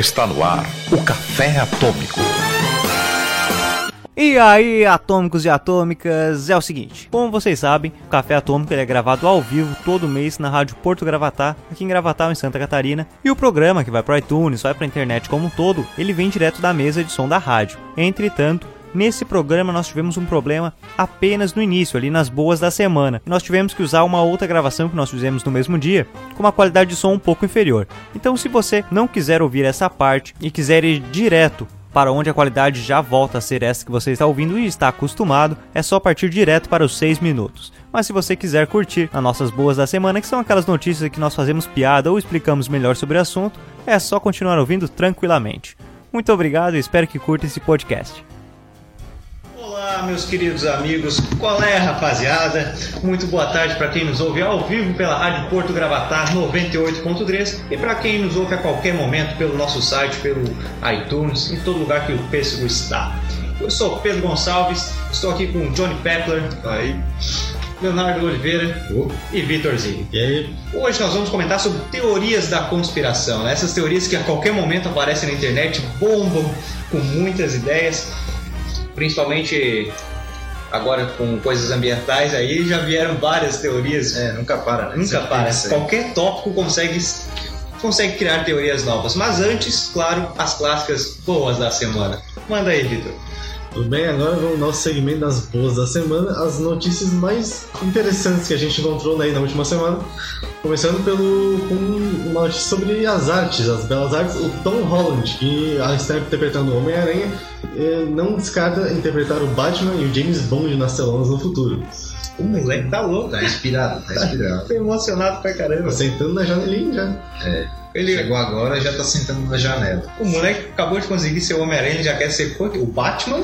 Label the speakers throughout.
Speaker 1: Está no ar o Café Atômico.
Speaker 2: E aí, atômicos e atômicas, é o seguinte, como vocês sabem, o Café Atômico é gravado ao vivo todo mês na Rádio Porto Gravatar, aqui em Gravatar, em Santa Catarina, e o programa que vai pro iTunes, vai pra internet como um todo, ele vem direto da mesa de som da rádio. Entretanto, Nesse programa nós tivemos um problema apenas no início, ali nas boas da semana. Nós tivemos que usar uma outra gravação que nós fizemos no mesmo dia, com uma qualidade de som um pouco inferior. Então, se você não quiser ouvir essa parte e quiser ir direto para onde a qualidade já volta a ser essa que você está ouvindo e está acostumado, é só partir direto para os 6 minutos. Mas se você quiser curtir as nossas boas da semana, que são aquelas notícias que nós fazemos piada ou explicamos melhor sobre o assunto, é só continuar ouvindo tranquilamente. Muito obrigado e espero que curta esse podcast.
Speaker 3: Olá, meus queridos amigos, qual é, rapaziada? Muito boa tarde para quem nos ouve ao vivo pela Rádio Porto Gravatar 98.3 e para quem nos ouve a qualquer momento pelo nosso site, pelo iTunes, em todo lugar que o pêssego está. Eu sou Pedro Gonçalves, estou aqui com Johnny Pepler,
Speaker 4: Aí,
Speaker 3: Leonardo Oliveira e Vitor Zig.
Speaker 4: e aí?
Speaker 3: Hoje nós vamos comentar sobre teorias da conspiração, né? essas teorias que a qualquer momento aparecem na internet, bombam com muitas ideias, principalmente agora com coisas ambientais aí já vieram várias teorias,
Speaker 4: É, nunca para, né?
Speaker 3: nunca para. Qualquer tópico consegue consegue criar teorias novas, mas antes, claro, as clássicas boas da semana. Manda aí, Vitor.
Speaker 4: Tudo bem, agora no nosso segmento das boas da semana, as notícias mais interessantes que a gente encontrou aí na última semana. Começando pelo com uma notícia sobre as artes, as belas artes. O Tom Holland, que está interpretando o Homem-Aranha, eh, não descarta interpretar o Batman e o James Bond nas telonas no futuro.
Speaker 3: O moleque tá louco,
Speaker 5: Tá inspirado, tá inspirado.
Speaker 3: Tô emocionado pra caramba.
Speaker 4: Tá sentando na janelinha já.
Speaker 3: Ele,
Speaker 5: Chegou agora e já tá sentando na janela.
Speaker 3: O moleque acabou de conseguir ser o Homem-Aranha, ele já quer ser o Batman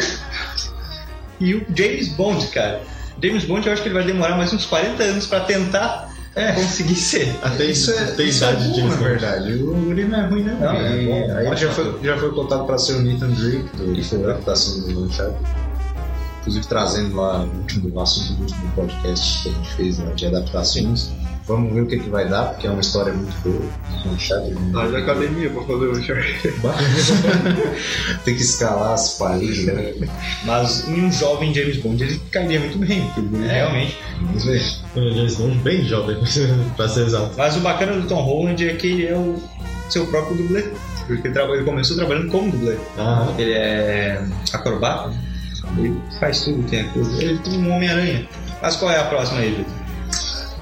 Speaker 3: e o James Bond, cara. James Bond eu acho que ele vai demorar mais uns 40 anos pra tentar
Speaker 5: É.
Speaker 3: conseguir ser.
Speaker 4: Até
Speaker 5: Isso é,
Speaker 4: tem
Speaker 5: isso é
Speaker 4: idade de
Speaker 5: bom,
Speaker 4: James
Speaker 5: na
Speaker 4: Bond.
Speaker 5: verdade. O Uri não é ruim, não.
Speaker 3: Não,
Speaker 5: é
Speaker 3: é
Speaker 5: bom. Aí já foi, já foi contado pra ser o Nathan Drake, do, foi a adaptação do Uncharted. Inclusive trazendo lá o último assunto do último podcast que a gente fez né, de adaptações. Vamos ver o que, que vai dar, porque é uma história muito boa. Uncharted.
Speaker 4: Tá de academia pra fazer o
Speaker 5: Tem que escalar as paredes, né?
Speaker 3: Mas em um jovem James Bond ele cairia muito bem, porque
Speaker 5: É.
Speaker 3: realmente.
Speaker 5: Vamos ver.
Speaker 4: James Bond bem jovem, pra ser exato.
Speaker 3: Mas o bacana do Tom Holland é que ele é o seu próprio dublê. Porque ele começou trabalhando como dublê.
Speaker 4: Ah,
Speaker 3: Ele é acrobata, ele faz tudo, tem a coisa. Ele tem um Homem-Aranha. Mas qual é a próxima aí, Vitor?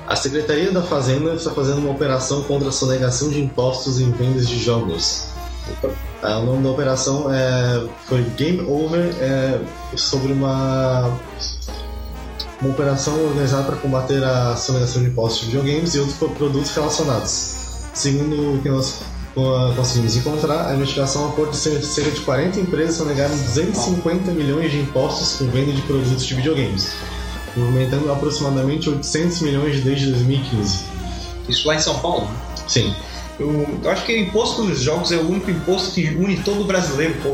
Speaker 4: A Secretaria da Fazenda está fazendo uma operação contra a sonegação de impostos em vendas de jogos. Ah, o nome da operação é, foi Game Over, é, sobre uma, uma operação organizada para combater a sonegação de impostos de videogames e outros pro- produtos relacionados. Segundo o que nós conseguimos encontrar, a investigação aponta que cerca de 40 empresas sonegaram 250 milhões de impostos com venda de produtos de videogames movimentando aproximadamente 800 milhões desde 2015.
Speaker 3: Isso lá em São Paulo? né?
Speaker 4: Sim.
Speaker 3: Eu, eu acho que o imposto nos jogos é o único imposto que une todo brasileiro, pô.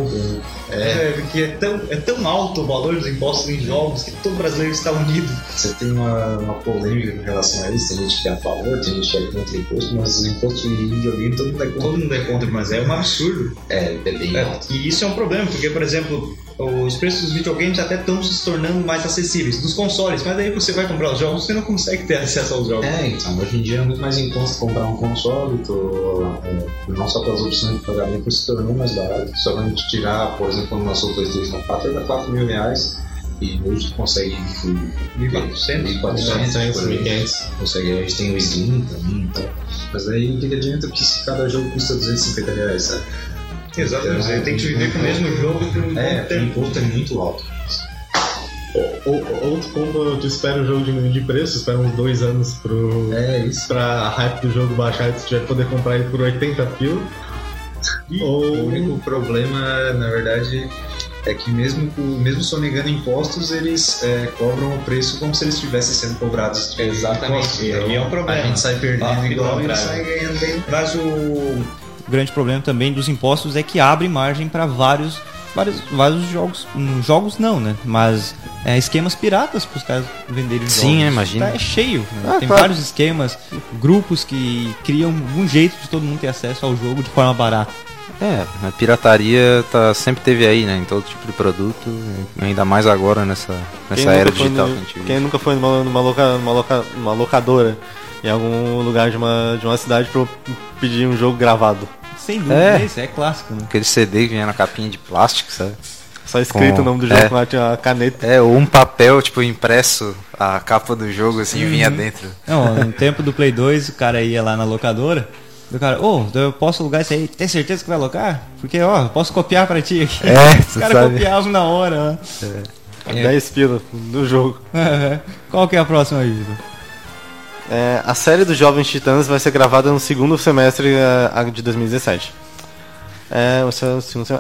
Speaker 3: É. porque é tão, é tão alto o valor dos impostos em jogos que todo brasileiro está unido.
Speaker 5: Você tem uma, uma polêmica com relação a isso, tem gente que é a favor, tem gente que é contra o imposto, mas o imposto de videogame todo mundo é contra.
Speaker 3: Todo mundo é contra, mas é um absurdo.
Speaker 5: É, é bem
Speaker 3: É,
Speaker 5: alto.
Speaker 3: e isso é um problema, porque, por exemplo, os preços dos videogames até estão se tornando mais acessíveis, dos consoles, mas aí você vai comprar os jogos você não consegue ter acesso aos jogos.
Speaker 5: É, então, hoje em dia é muito mais em conta comprar um console, tô, é, não só pelas opções de pagamento, se tornou mais barato. Só quando a gente tirar, por exemplo, quando lançou o PlayStation 4, era 4 mil reais, e hoje tu consegue por
Speaker 3: 1.400,
Speaker 5: 1.400, por aí.
Speaker 4: 1.500.
Speaker 5: consegue, a gente tem o Slim também, então. Mas aí o que que adianta que se cada jogo custa 250 reais, sabe?
Speaker 3: Exatamente, você tem que viver com o mesmo jogo por um
Speaker 5: É, o
Speaker 3: tempo.
Speaker 5: imposto é muito alto.
Speaker 4: Ou, ou tu compra, tu espera o jogo diminuir de preço, espera uns dois anos pro,
Speaker 5: É isso.
Speaker 4: pra a hype do jogo baixar e tu tiver poder comprar ele por 80 pila.
Speaker 5: O
Speaker 4: Ou
Speaker 5: único problema, na verdade, é que mesmo, mesmo sonegando impostos, eles é, cobram o preço como se eles estivessem sendo cobrados.
Speaker 3: Exatamente,
Speaker 5: impostos.
Speaker 3: e aí é um
Speaker 5: A
Speaker 3: problema.
Speaker 5: gente sai perdendo
Speaker 3: Ah,
Speaker 5: igual e sai ganhando bem.
Speaker 3: Mas o,
Speaker 2: O grande problema também dos impostos é que abre margem para vários, vários, vários jogos. hum, Jogos não, né? Mas é, esquemas piratas para os caras venderem
Speaker 6: Sim,
Speaker 2: jogos.
Speaker 6: é, imagina.
Speaker 2: Tá, é cheio. né?
Speaker 6: Ah,
Speaker 2: Tem
Speaker 6: claro.
Speaker 2: vários esquemas, grupos que criam um jeito de todo mundo ter acesso ao jogo de forma barata.
Speaker 5: É, a pirataria tá, sempre teve aí, né? Em todo tipo de produto, ainda mais agora nessa, nessa era digital
Speaker 4: no-
Speaker 5: que a gente vive.
Speaker 4: Quem nunca foi numa, numa, loca- numa loca- numa locadora em algum lugar de uma, de uma cidade pra pedir um jogo gravado?
Speaker 3: Sem dúvida,
Speaker 5: É.
Speaker 3: esse é clássico, né?
Speaker 5: Aquele CD que vinha na capinha de plástico, sabe?
Speaker 4: Só escrito
Speaker 5: Com-
Speaker 4: o nome do jogo
Speaker 5: é.
Speaker 4: com a, a caneta.
Speaker 5: É, ou um papel, tipo, impresso, a capa do jogo, assim,
Speaker 3: Uhum.
Speaker 5: vinha dentro.
Speaker 3: Não, no tempo do Play 2, o cara ia lá na locadora. O cara, ô, eu posso alugar isso aí? Tem certeza que vai alocar? Porque, ó, eu posso copiar pra ti aqui.
Speaker 5: É,
Speaker 3: Os caras copiavam na hora, né?
Speaker 4: 10 pila do jogo.
Speaker 3: Qual que é a próxima aí, Vitor?
Speaker 4: É, a série dos Jovens Titãs vai ser gravada no segundo semestre é, de 2017. É.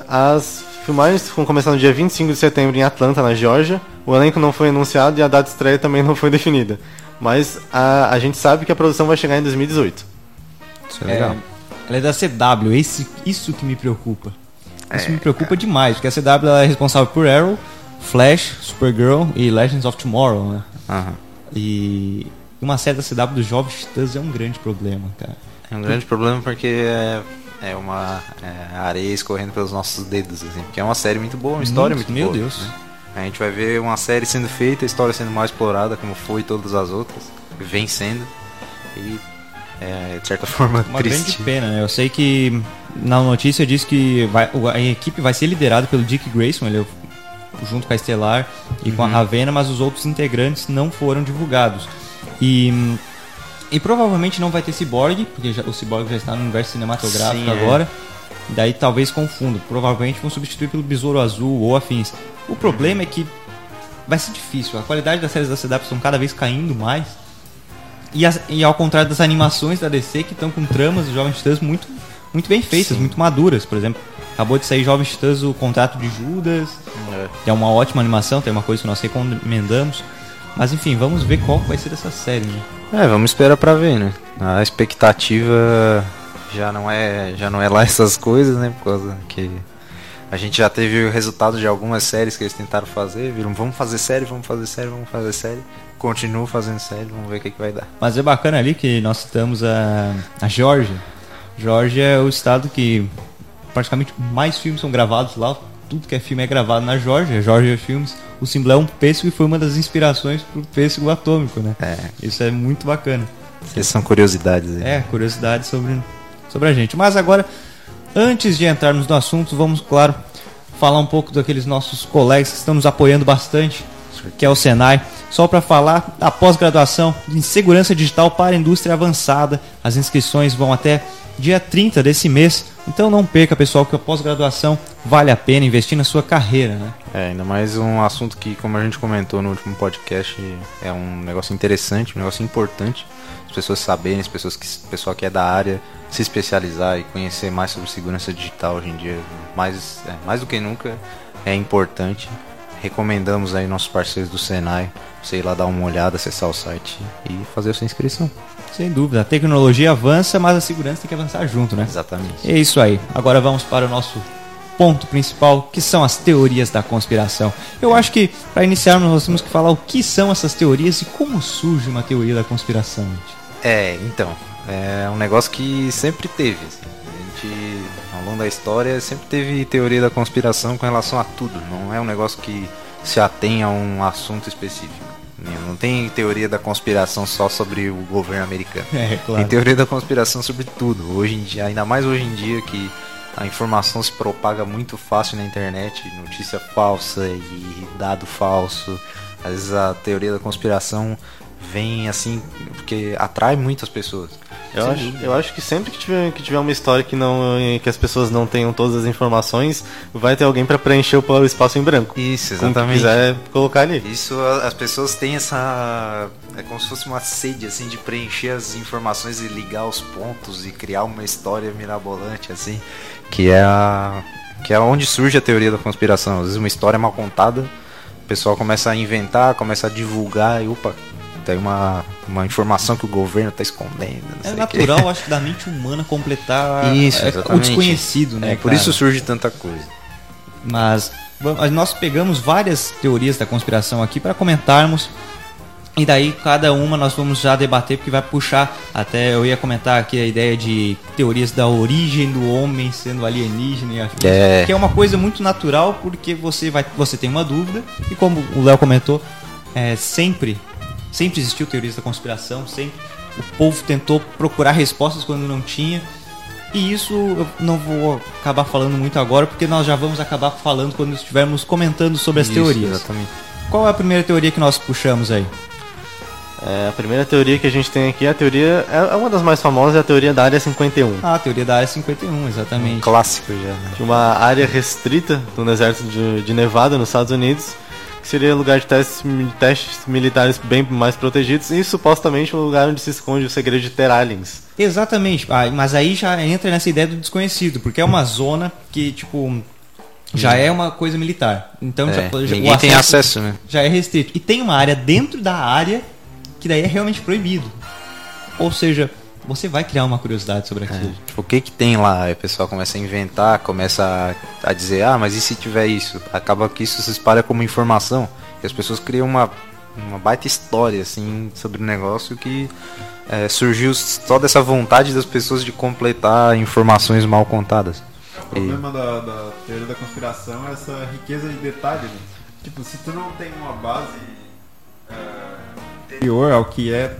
Speaker 4: As filmagens vão começar no dia 25 de setembro em Atlanta, na Geórgia. O elenco não foi anunciado e a data de estreia também não foi definida. Mas a, a gente sabe que a produção vai chegar em 2018.
Speaker 5: Isso é legal.
Speaker 3: Ela é da CW, esse, isso que me preocupa. Isso
Speaker 5: É,
Speaker 3: me preocupa demais, porque a CW ela é responsável por Arrow, Flash, Supergirl e Legends of Tomorrow, né?
Speaker 5: Aham.
Speaker 3: E uma série da CW dos Jovens Titãs é um grande problema, cara.
Speaker 5: É um grande problema porque é, é uma é, areia escorrendo pelos nossos dedos, assim. Porque é uma série muito boa, uma história muito,
Speaker 3: Meu
Speaker 5: boa.
Speaker 3: Deus.
Speaker 5: né? A gente vai ver uma série sendo feita, a história sendo mais explorada, como foi todas as outras, vem sendo. E é, de certa forma,
Speaker 3: Uma
Speaker 5: triste.
Speaker 3: grande pena, né? Eu sei que na notícia diz que vai, a equipe vai ser liderada pelo Dick Grayson, ele é junto com a Estelar e com a Ravena, mas os outros integrantes não foram divulgados. E, e provavelmente não vai ter Cyborg, porque já- o Cyborg já está no universo cinematográfico
Speaker 5: Sim, é.
Speaker 3: agora. Daí talvez confunda. Provavelmente vão substituir pelo Besouro Azul ou afins. O problema é que vai ser difícil. A qualidade das séries da CW estão cada vez caindo mais. E, as- e ao contrário das animações da DC que estão com tramas de Jovens Titãs muito, muito bem feitas, muito maduras. Por exemplo, acabou de sair Jovens Titãs o Contrato de Judas,
Speaker 5: É.
Speaker 3: que é uma ótima animação, tem uma coisa que nós recomendamos. Mas enfim, vamos ver qual vai ser essa série, né?
Speaker 5: É, vamos esperar pra ver, né? A expectativa já não é, já não é lá essas coisas, né? Por causa que a gente já teve o resultado de algumas séries que eles tentaram fazer, viram, vamos fazer série, vamos fazer série, vamos fazer série. Continuam fazendo série, vamos ver o que, que vai dar.
Speaker 3: Mas é bacana ali que nós citamos a, a Geórgia. Geórgia é o estado que praticamente mais filmes são gravados lá. Tudo que é filme é gravado na Geórgia, Geórgia Filmes. O símbolo é um pêssego e foi uma das inspirações pro pêssego atômico, né?
Speaker 5: É,
Speaker 3: Isso é muito bacana.
Speaker 5: essas são curiosidades aí.
Speaker 3: É, curiosidade sobre, sobre a gente. Mas agora, antes de entrarmos no assunto, vamos, claro, falar um pouco daqueles nossos colegas que estão nos apoiando bastante, que é o Senai. Só para falar da pós-graduação em segurança digital para a indústria avançada. As inscrições vão até dia 30 desse mês. Então não perca, pessoal, que a pós-graduação vale a pena investir na sua carreira, né?
Speaker 5: É, ainda mais um assunto que, como a gente comentou no último podcast, é um negócio interessante, um negócio importante. As pessoas saberem, as pessoas que, o pessoal que é da área se especializar e conhecer mais sobre segurança digital hoje em dia, mais, é, mais do que nunca, é importante. Recomendamos aí nossos parceiros do Senai, você ir lá dar uma olhada, acessar o site e fazer a sua inscrição.
Speaker 3: Sem dúvida, a tecnologia avança, mas a segurança tem que avançar junto, né?
Speaker 5: Exatamente.
Speaker 3: É isso aí. Agora vamos para o nosso ponto principal, que são as teorias da conspiração. Eu acho que para iniciarmos nós temos que falar o que são essas teorias e como surge uma teoria da conspiração. gente.
Speaker 5: É, então, é um negócio que sempre teve. assim. A gente, ao longo da história, sempre teve teoria da conspiração com relação a tudo. Não é um negócio que se atém a um assunto específico. Não tem teoria da conspiração só sobre o governo americano.
Speaker 3: É,
Speaker 5: Tem teoria da conspiração sobre tudo. Hoje em dia, ainda mais hoje em dia que a informação se propaga muito fácil na internet, notícia falsa e dado falso. Às vezes a teoria da conspiração vem assim porque atrai muitas pessoas.
Speaker 4: Eu acho, eu acho que sempre que tiver, que tiver uma história que, não, que as pessoas não tenham todas as informações, vai ter alguém para preencher o espaço em branco.
Speaker 5: Isso, exatamente.
Speaker 4: quiser colocar ali.
Speaker 5: Isso as pessoas têm essa. É como se fosse uma sede assim de preencher as informações e ligar os pontos e criar uma história mirabolante assim. Que é a. Que é onde surge a teoria da conspiração. Às vezes uma história mal contada, o pessoal começa a inventar, começa a divulgar e opa, uma, uma informação que o governo está escondendo.
Speaker 3: É natural, acho que, da mente humana completar
Speaker 5: Isso,
Speaker 3: é, o
Speaker 5: exatamente.
Speaker 3: desconhecido, né?
Speaker 5: É, por
Speaker 3: cara?
Speaker 5: isso surge tanta coisa.
Speaker 3: Mas nós pegamos várias teorias da conspiração aqui para comentarmos E daí cada uma nós vamos já debater porque vai puxar até eu ia comentar aqui a ideia de teorias da origem do homem sendo alienígena
Speaker 5: É.
Speaker 3: que é uma coisa muito natural porque você vai você tem uma dúvida e como o Léo comentou, é, sempre sempre existiu teorias da conspiração, sempre o povo tentou procurar respostas quando não tinha. E isso eu não vou acabar falando muito agora porque nós já vamos acabar falando quando estivermos comentando sobre as
Speaker 5: Isso,
Speaker 3: teorias.
Speaker 5: Exatamente.
Speaker 3: Qual é a primeira teoria que nós puxamos aí?
Speaker 4: É, a primeira teoria que a gente tem aqui, a teoria é é uma das mais famosas, é a teoria da área 51.
Speaker 3: Ah, a teoria da área 51, exatamente.
Speaker 5: Clássico já, né?
Speaker 4: de uma área restrita do deserto de, de Nevada, nos Estados Unidos, que seria lugar de testes, testes militares bem mais protegidos e supostamente um lugar onde se esconde o segredo de ter aliens.
Speaker 3: Exatamente. Ah, mas aí já entra nessa ideia do desconhecido, porque é uma zona que, tipo, já é uma coisa militar. Então já,
Speaker 5: É,
Speaker 3: já-
Speaker 5: ninguém
Speaker 3: o
Speaker 5: tem acesso, né?
Speaker 3: Já é restrito. E tem uma área dentro da área que daí é realmente proibido. Ou seja, você vai criar uma curiosidade sobre aquilo.
Speaker 5: Tipo, o que que tem lá? Aí o pessoal começa a inventar, começa a, a dizer, ah, mas e se tiver isso? Acaba que isso se espalha como informação. E as pessoas criam uma, uma baita história, assim, sobre o negócio que é, surgiu só dessa vontade das pessoas de completar informações mal contadas.
Speaker 7: O problema da, da teoria da conspiração é essa riqueza de detalhe, né? Tipo, se tu não tem uma base é, anterior ao que é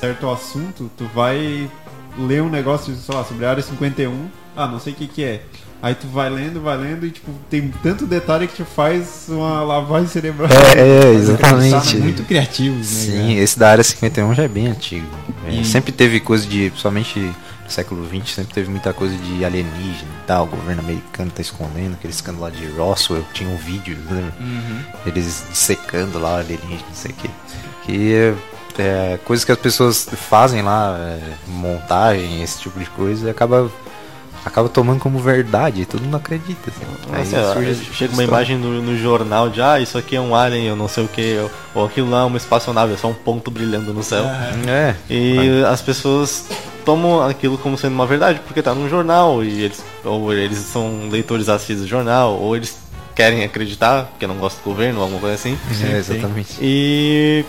Speaker 7: certo assunto, tu vai ler um negócio, sei lá, sobre a área 51, ah, não sei o que que é. Aí tu vai lendo, vai lendo e tipo, tem tanto detalhe que te faz uma lavagem cerebral.
Speaker 5: É, é,
Speaker 7: Faz
Speaker 5: exatamente.
Speaker 3: Muito criativos, né?
Speaker 5: Sim, esse da área 51 já é bem antigo. É, Sempre teve coisa de, principalmente no século XX, sempre teve muita coisa de alienígena e tal. O governo americano tá escondendo, aquele escândalo lá de Roswell, tinha um vídeo, lembra?
Speaker 3: Uhum.
Speaker 5: Eles secando lá o alienígena, não sei o que. Que é, é, coisas que as pessoas fazem lá, é, montagem, esse tipo de coisa, e acaba, acaba tomando como verdade, todo mundo acredita. Assim. Aí
Speaker 4: ó,
Speaker 5: surge esse tipo
Speaker 4: chega uma imagem no, no jornal de ah, isso aqui é um alien, eu não sei o que, ou aquilo lá é uma espaçonave, é só um ponto brilhando no céu.
Speaker 5: É,
Speaker 4: E as pessoas tomam aquilo como sendo uma verdade, porque tá num jornal, e eles, ou eles são leitores assíduos do jornal, ou eles querem acreditar, porque não gostam do governo, ou alguma coisa assim.
Speaker 5: é, exatamente.
Speaker 4: E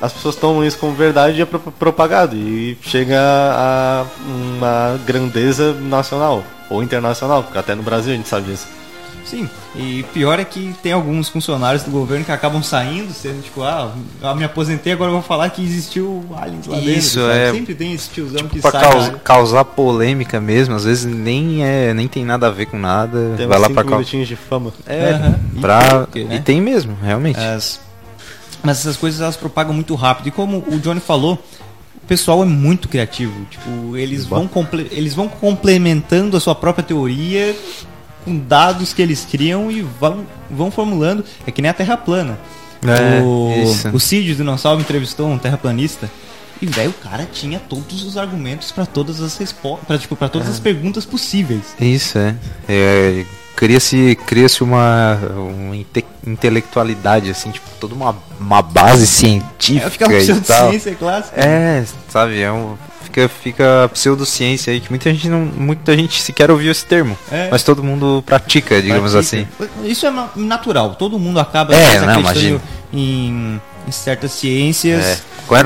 Speaker 4: as pessoas tomam isso como verdade e é pro- propagado, e chega a uma grandeza nacional, ou internacional, porque até no Brasil a gente sabe disso.
Speaker 3: Sim, e pior é que tem alguns funcionários do governo que acabam saindo, sendo tipo, ah, eu me aposentei, agora eu vou falar que existiu aliens lá dentro.
Speaker 5: Isso,
Speaker 3: sabe?
Speaker 5: é.
Speaker 3: Sempre tem esse tiozão que
Speaker 5: Pra
Speaker 3: sai.
Speaker 5: caus- causar polêmica mesmo, às vezes nem é nem tem nada a ver com nada.
Speaker 4: Tem
Speaker 5: vai lá
Speaker 4: cinco
Speaker 5: pra
Speaker 4: de fama.
Speaker 5: É.
Speaker 3: E
Speaker 5: pra...
Speaker 3: tem o quê, né?
Speaker 5: E tem mesmo, realmente.
Speaker 3: As- Mas essas coisas elas propagam muito rápido. E como o Johnny falou, o pessoal é muito criativo. Tipo, eles vão, eles vão complementando a sua própria teoria com dados que eles criam e vão, vão formulando. É que nem a Terra plana.
Speaker 5: É,
Speaker 3: o,
Speaker 5: isso.
Speaker 3: o Cid do Salve entrevistou um terraplanista. E, velho, o cara tinha todos os argumentos pra todas as respostas, tipo, para todas as perguntas possíveis.
Speaker 5: Isso, é. É, Cria-se cria uma, uma inte- intelectualidade, assim, tipo, toda uma, uma base científica
Speaker 3: É, fica uma pseudociência clássica.
Speaker 5: É, sabe, é um, fica, fica a pseudociência aí, que muita gente não. Muita gente sequer ouviu esse termo.
Speaker 3: É.
Speaker 5: Mas todo mundo pratica, digamos assim.
Speaker 3: Isso é natural, todo mundo acaba
Speaker 5: É, não,
Speaker 3: acreditando em, em certas ciências.
Speaker 5: É.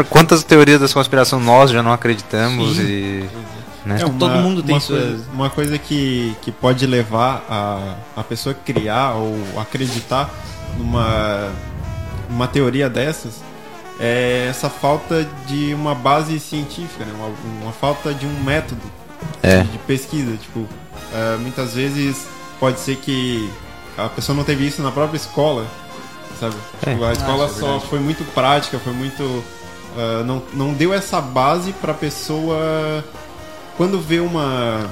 Speaker 5: Quantas teorias da conspiração nós já não acreditamos
Speaker 3: Sim.
Speaker 5: e. Né?
Speaker 7: É,
Speaker 3: Todo mundo tem
Speaker 7: uma
Speaker 3: suas-
Speaker 7: coisa, uma coisa que, que pode levar a, a pessoa a criar ou acreditar numa uma teoria dessas é essa falta de uma base científica, né? uma, uma falta de um método
Speaker 5: É.
Speaker 7: de pesquisa. Tipo, é, muitas vezes pode ser que a pessoa não teve isso na própria escola, sabe?
Speaker 5: É.
Speaker 7: Tipo, a escola
Speaker 3: é
Speaker 7: só
Speaker 3: verdade.
Speaker 7: foi muito prática, foi muito. ah, não, não deu essa base pra pessoa, quando vê uma,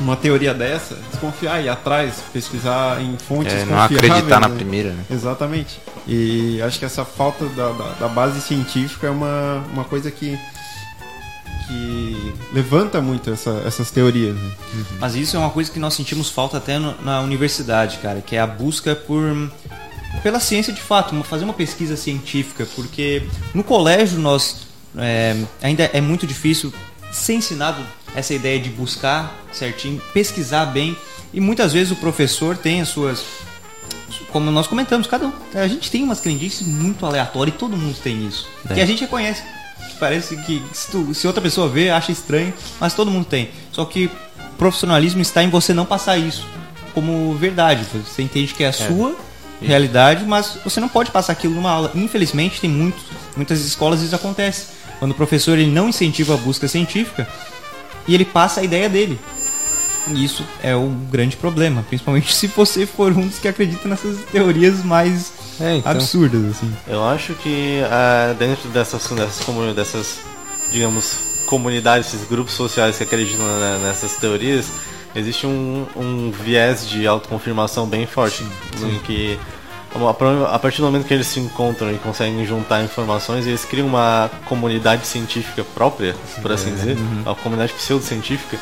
Speaker 7: uma teoria dessa, desconfiar, ir atrás, pesquisar em fontes
Speaker 5: É, não acreditar na
Speaker 7: né?
Speaker 5: primeira, né?
Speaker 7: Exatamente. E acho que essa falta da, da, da base científica é uma, uma coisa que, que levanta muito essa- essas teorias. né?
Speaker 3: Mas isso é uma coisa que nós sentimos falta até no- na universidade, cara, que é a busca por pela ciência de fato, uma- fazer uma pesquisa científica, porque no colégio nós é, ainda é muito difícil ser ensinado essa ideia de buscar certinho, pesquisar bem, e muitas vezes o professor tem as suas como nós comentamos, cada um, a gente tem umas crendices muito aleatórias e todo mundo tem isso.
Speaker 5: É.
Speaker 3: E a gente reconhece. Parece que se, tu- se outra pessoa vê, acha estranho, mas todo mundo tem. Só que profissionalismo está em você não passar isso como verdade. Você entende que é a sua realidade, mas você não pode passar aquilo numa aula. Infelizmente, tem muitos, muitas escolas isso acontece. Quando o professor ele não incentiva a busca científica e ele passa a ideia dele. E isso é um grande problema, principalmente se você for um dos que acredita nessas teorias mais
Speaker 5: É, então.
Speaker 3: absurdas, assim.
Speaker 4: Eu acho que ah, dentro dessas, dessas, comuni- dessas, digamos, comunidades, esses grupos sociais que acreditam na- nessas teorias, existe um, um viés de autoconfirmação bem forte, em que a partir do momento que eles se encontram e conseguem juntar informações, eles criam uma comunidade científica própria, por assim dizer, uma comunidade pseudocientífica,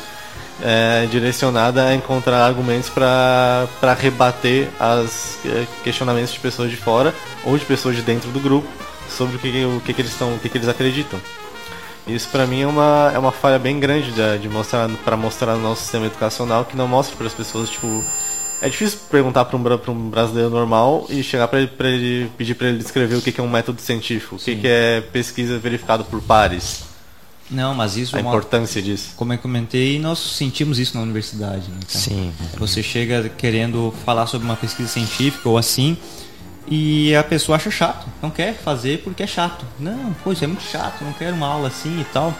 Speaker 4: é, direcionada a encontrar argumentos para rebater as eh, questionamentos de pessoas de fora ou de pessoas de dentro do grupo sobre o que, que- o que, que eles estão, o que, que eles acreditam. Isso para mim é uma, é uma falha bem grande de, de mostrar para mostrar no nosso sistema educacional que não mostra para as pessoas tipo é difícil perguntar para um, um brasileiro normal e chegar para ele, pra ele pedir para ele descrever o que, que é um método científico, o que, que é pesquisa verificada por pares,
Speaker 3: Não, mas isso
Speaker 4: a
Speaker 3: é uma,
Speaker 4: importância disso.
Speaker 3: como eu comentei, nós sentimos isso na universidade. Né, cara?
Speaker 5: Sim.
Speaker 3: Você chega querendo falar sobre uma pesquisa científica ou assim, e a pessoa acha chato, não quer fazer porque é chato. Não, pô, isso é muito chato, não quero uma aula assim e tal.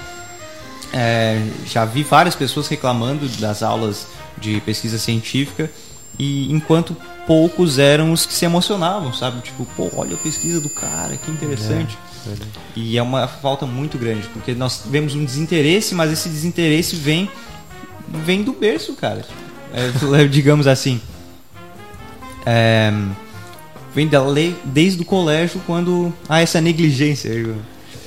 Speaker 3: É, já vi várias pessoas reclamando das aulas de pesquisa científica, e enquanto poucos eram os que se emocionavam, sabe? Tipo, pô, olha a pesquisa do cara, que interessante. E é uma falta muito grande, porque nós vemos um desinteresse, mas esse desinteresse vem vem do berço, cara. É, digamos assim. É, vem da lei desde o colégio quando há essa negligência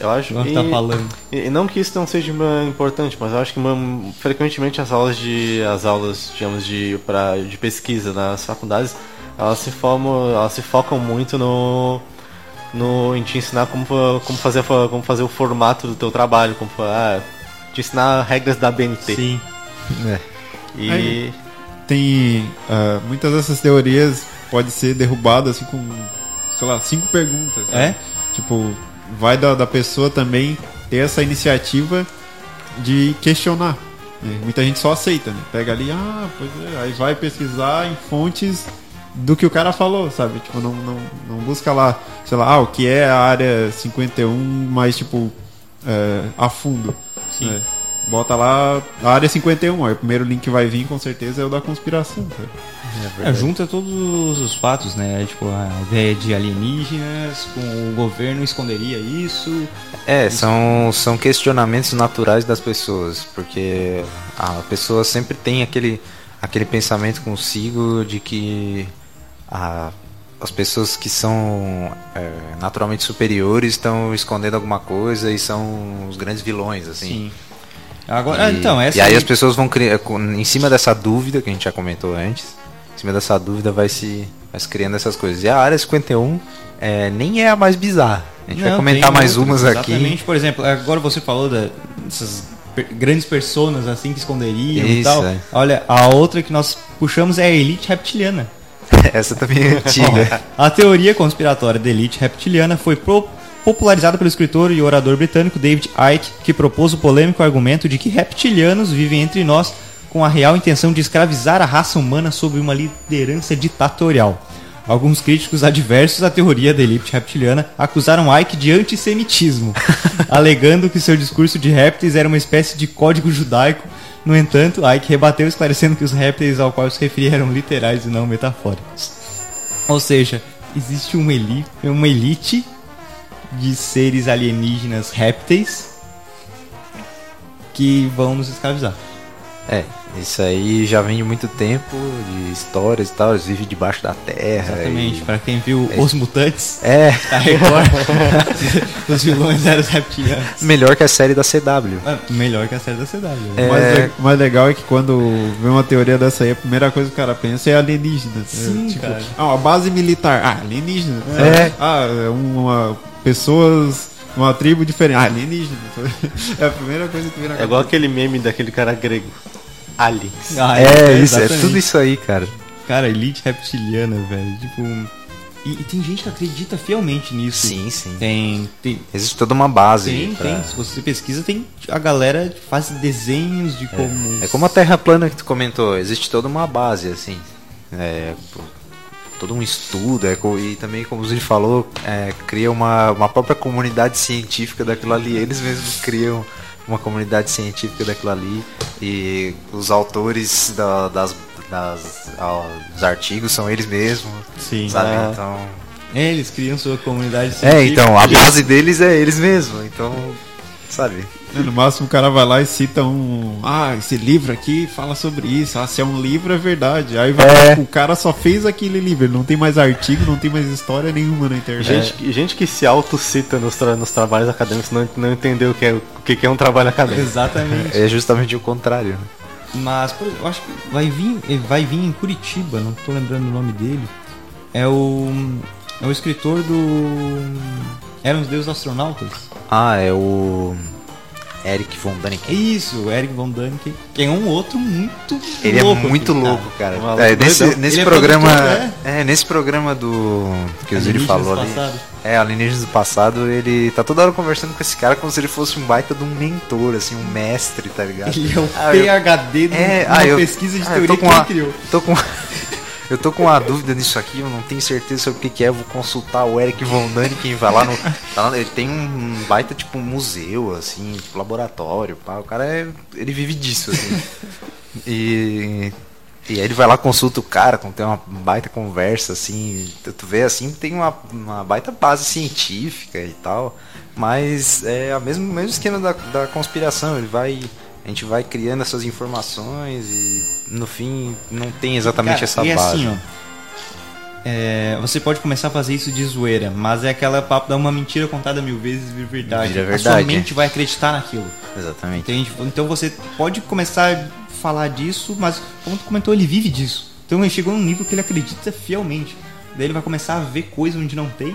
Speaker 4: Eu acho
Speaker 3: que tá falando.
Speaker 4: e não que isso não seja importante, mas eu acho que uma- frequentemente as aulas de as aulas, digamos, de para de pesquisa nas faculdades, elas se formam, elas se focam muito no no em te ensinar como como fazer fa- como fazer o formato do teu trabalho, como ah, te ensinar regras da BNT.
Speaker 3: Sim.
Speaker 5: É.
Speaker 4: E
Speaker 7: Aí- Tem ah, muitas dessas teorias pode ser derrubadas assim com, sei lá, cinco perguntas. sabe?
Speaker 3: É?
Speaker 7: Tipo, vai da, da pessoa também ter essa iniciativa de questionar. né? Muita gente só aceita, né? Pega ali, ah, pois é, aí vai pesquisar em fontes do que o cara falou, sabe? Tipo, não, não, não busca lá, sei lá, ah, o que é a área 51, mais tipo, é, a fundo.
Speaker 3: Sim.
Speaker 7: né? Bota lá a área 51, aí o primeiro link que vai vir com certeza é o da conspiração. sabe?
Speaker 3: É, junta todos os fatos, né? Tipo, a ideia de alienígenas, com o governo esconderia isso.
Speaker 5: É, são, são questionamentos naturais das pessoas, porque a pessoa sempre tem aquele, aquele pensamento consigo de que a- as pessoas que são é, naturalmente superiores estão escondendo alguma coisa e são os grandes vilões, assim.
Speaker 3: Sim. Agora,
Speaker 5: E,
Speaker 3: então, essa
Speaker 5: e aí
Speaker 3: aí-
Speaker 5: as pessoas vão criar, em cima dessa dúvida que a gente já comentou antes, em cima dessa dúvida vai se, vai se criando essas coisas. E a área 51 é, nem é a mais bizarra. A gente vai
Speaker 3: Não,
Speaker 5: comentar
Speaker 3: tem
Speaker 5: mais umas aqui.
Speaker 3: Exatamente, por exemplo, agora você falou da- dessas grandes personas assim que esconderiam e
Speaker 5: Isso,
Speaker 3: tal.
Speaker 5: é.
Speaker 3: Olha, a outra que nós puxamos é a elite reptiliana.
Speaker 5: Essa também é antiga.
Speaker 3: A teoria conspiratória da elite reptiliana foi pro- popularizada pelo escritor e orador britânico David Icke, que propôs o polêmico argumento de que reptilianos vivem entre nós com a real intenção de escravizar a raça humana sob uma liderança ditatorial. Alguns críticos adversos à teoria da elite reptiliana acusaram Icke de antissemitismo, alegando que seu discurso de répteis era uma espécie de código judaico. No entanto, Icke rebateu esclarecendo que os répteis ao qual se referia eram literais e não metafóricos. Ou seja, existe uma elite, uma elite de seres alienígenas répteis que vão nos escravizar.
Speaker 5: É, isso aí já vem de muito tempo, de histórias e tal, eles vivem debaixo da terra.
Speaker 3: Exatamente.
Speaker 5: e-
Speaker 3: Pra quem viu Os Mutantes,
Speaker 5: É,
Speaker 3: a Record, os vilões eram os reptilianos.
Speaker 5: melhor que a série da CW.
Speaker 3: Ah, melhor que a série da CW.
Speaker 5: É.
Speaker 7: O mais, le- o mais legal é que quando vê uma teoria dessa aí, a primeira coisa que o cara pensa é alienígena.
Speaker 3: Sim,
Speaker 7: é, tipo,
Speaker 3: cara.
Speaker 7: Ah, uma base militar. Ah, alienígena.
Speaker 5: É.
Speaker 7: Ah, é uma. Pessoas. Uma tribo diferente. Ah, alienígena. É a primeira coisa que vem na
Speaker 4: é igual aquele meme daquele cara grego. Aliens.
Speaker 3: Ah,
Speaker 5: É, isso, é tudo isso aí, cara.
Speaker 3: Cara, elite reptiliana, velho. Tipo. E, e tem gente que acredita fielmente nisso.
Speaker 5: Sim, sim.
Speaker 3: Tem. Tem.
Speaker 5: Existe toda uma base.
Speaker 3: Tem,
Speaker 5: pra-
Speaker 3: tem. Se você pesquisa, tem. A galera faz desenhos de como.
Speaker 5: É como a Terra plana que tu comentou, existe toda uma base, assim. É, todo um estudo, é, e também, como o Zuri falou, é, cria uma, uma própria comunidade científica daquilo ali. Eles mesmos criam uma comunidade científica daquilo ali. E os autores da- das, das- dos artigos são eles mesmos.
Speaker 3: Sim.
Speaker 5: Sabe?
Speaker 4: Ah.
Speaker 5: Então.
Speaker 3: É, eles criam sua comunidade
Speaker 5: É,
Speaker 3: científica.
Speaker 5: então, a base deles é eles mesmos. Então, sabe?
Speaker 7: No máximo o cara vai lá e cita um. Ah, esse livro aqui fala sobre isso. Ah, se é um livro é verdade. Aí vai,
Speaker 5: É.
Speaker 7: o cara só fez aquele livro. Ele não tem mais artigo, não tem mais história nenhuma na internet.
Speaker 4: Gente, que- gente que se autocita nos, tra- nos trabalhos acadêmicos não, não entendeu o que, é, o que é um trabalho acadêmico.
Speaker 3: Exatamente.
Speaker 5: É justamente o contrário. né?
Speaker 3: Mas, por exemplo, eu acho que vai vir, vai vir em Curitiba, não tô lembrando o nome dele. É o. É o escritor do. Eram os Deuses Astronautas.
Speaker 5: Ah, é o. Eric Von
Speaker 3: É
Speaker 5: Däniken.
Speaker 3: isso, o Eric Von Däniken, que é um outro muito
Speaker 5: Ele
Speaker 3: louco.
Speaker 5: é muito
Speaker 3: assim,
Speaker 5: louco, cara.
Speaker 4: Maluco
Speaker 5: É, nesse nesse
Speaker 3: Ele é
Speaker 5: programa.
Speaker 3: produtor,
Speaker 5: é, nesse programa do. Que o Zuri falou
Speaker 3: do
Speaker 5: ali.
Speaker 3: passado.
Speaker 5: É, Alienígenas do passado, ele tá toda hora conversando com esse cara como se ele fosse um baita de um mentor, assim, um mestre, tá ligado?
Speaker 3: Ele é o
Speaker 5: Ah, eu-
Speaker 3: PHD de
Speaker 5: É,
Speaker 3: uma
Speaker 5: ah, eu-
Speaker 3: pesquisa de
Speaker 5: ah, eu
Speaker 3: teoria que
Speaker 5: com
Speaker 3: ele
Speaker 5: uma-
Speaker 3: criou.
Speaker 5: Tô com. Eu tô com uma dúvida nisso aqui, eu não tenho certeza sobre o que, é. Vou consultar o Eric Von Däniken, vai lá no. tá lá- ele tem um baita tipo museu, assim, tipo laboratório, pá. O cara é. Ele vive disso, assim. e. E aí ele vai lá, consulta o cara, tem uma baita conversa, assim. Tu vê assim, tem uma, uma baita base científica e tal. Mas é o mesmo, mesmo esquema da, da conspiração. Ele vai. A gente vai criando essas informações e no fim não tem exatamente
Speaker 3: Cara,
Speaker 5: essa
Speaker 3: e
Speaker 5: base.
Speaker 3: assim, ó. é, você pode começar a fazer isso de zoeira, mas é aquela papo da uma mentira contada mil vezes e vir verdade.
Speaker 5: Vira
Speaker 3: A sua
Speaker 5: verdade.
Speaker 3: mente vai acreditar naquilo.
Speaker 5: Exatamente.
Speaker 3: Entende? Então você pode começar a falar disso, mas como tu comentou, ele vive disso. Então ele chegou num nível que ele acredita fielmente. Daí ele vai começar a ver coisa onde não tem.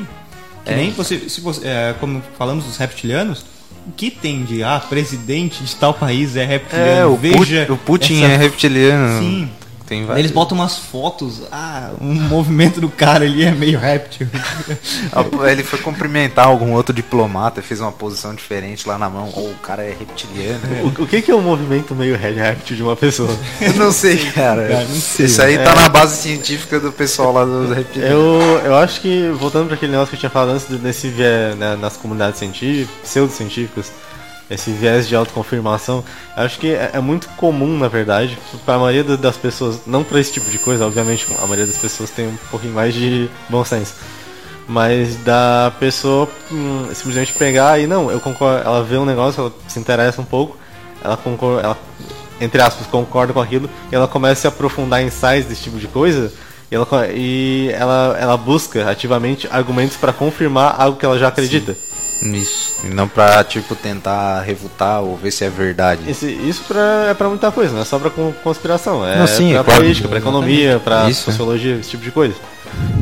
Speaker 3: Que
Speaker 5: É.
Speaker 3: nem você, se você, é, como falamos dos reptilianos, o que tem de ah, presidente de tal país é reptiliano?
Speaker 5: É, o,
Speaker 3: Veja
Speaker 5: Putin, o Putin
Speaker 3: essa-
Speaker 5: é reptiliano.
Speaker 3: Sim.
Speaker 5: Tem vários.
Speaker 3: eles botam umas fotos, ah, um movimento do cara ali é meio réptil.
Speaker 5: Ah, Ele foi cumprimentar algum outro diplomata e fez uma posição diferente lá na mão. Oh, o cara é reptiliano.
Speaker 4: O, o que, que é um movimento meio rap de uma pessoa?
Speaker 5: Eu não sei, cara.
Speaker 3: Cara, não sei.
Speaker 5: Isso aí tá na base científica do pessoal lá dos reptilianos.
Speaker 4: Eu, eu acho que, voltando para aquele negócio que eu tinha falado antes, viés né, nas comunidades científicas, pseudocientíficas, esse viés de autoconfirmação, acho que é, é muito comum, na verdade, para a maioria da- das pessoas, não para esse tipo de coisa, obviamente, a maioria das pessoas tem um pouquinho mais de bom senso, mas da pessoa hum, simplesmente pegar e não, eu concordo, ela vê um negócio, ela se interessa um pouco, ela concorda, ela, entre aspas, concorda com aquilo, e ela começa a se aprofundar em sites desse tipo de coisa, e ela, e ela, ela busca ativamente argumentos para confirmar algo que ela já acredita.
Speaker 5: Isso. E não pra, tipo, tentar refutar ou ver se é verdade.
Speaker 4: Esse- isso pra, é pra muita coisa, não é só pra con- conspiração, é
Speaker 5: Não, sim,
Speaker 4: pra
Speaker 5: é claro.
Speaker 4: política, pra economia, pra
Speaker 5: Isso.
Speaker 4: sociologia, esse tipo de coisa.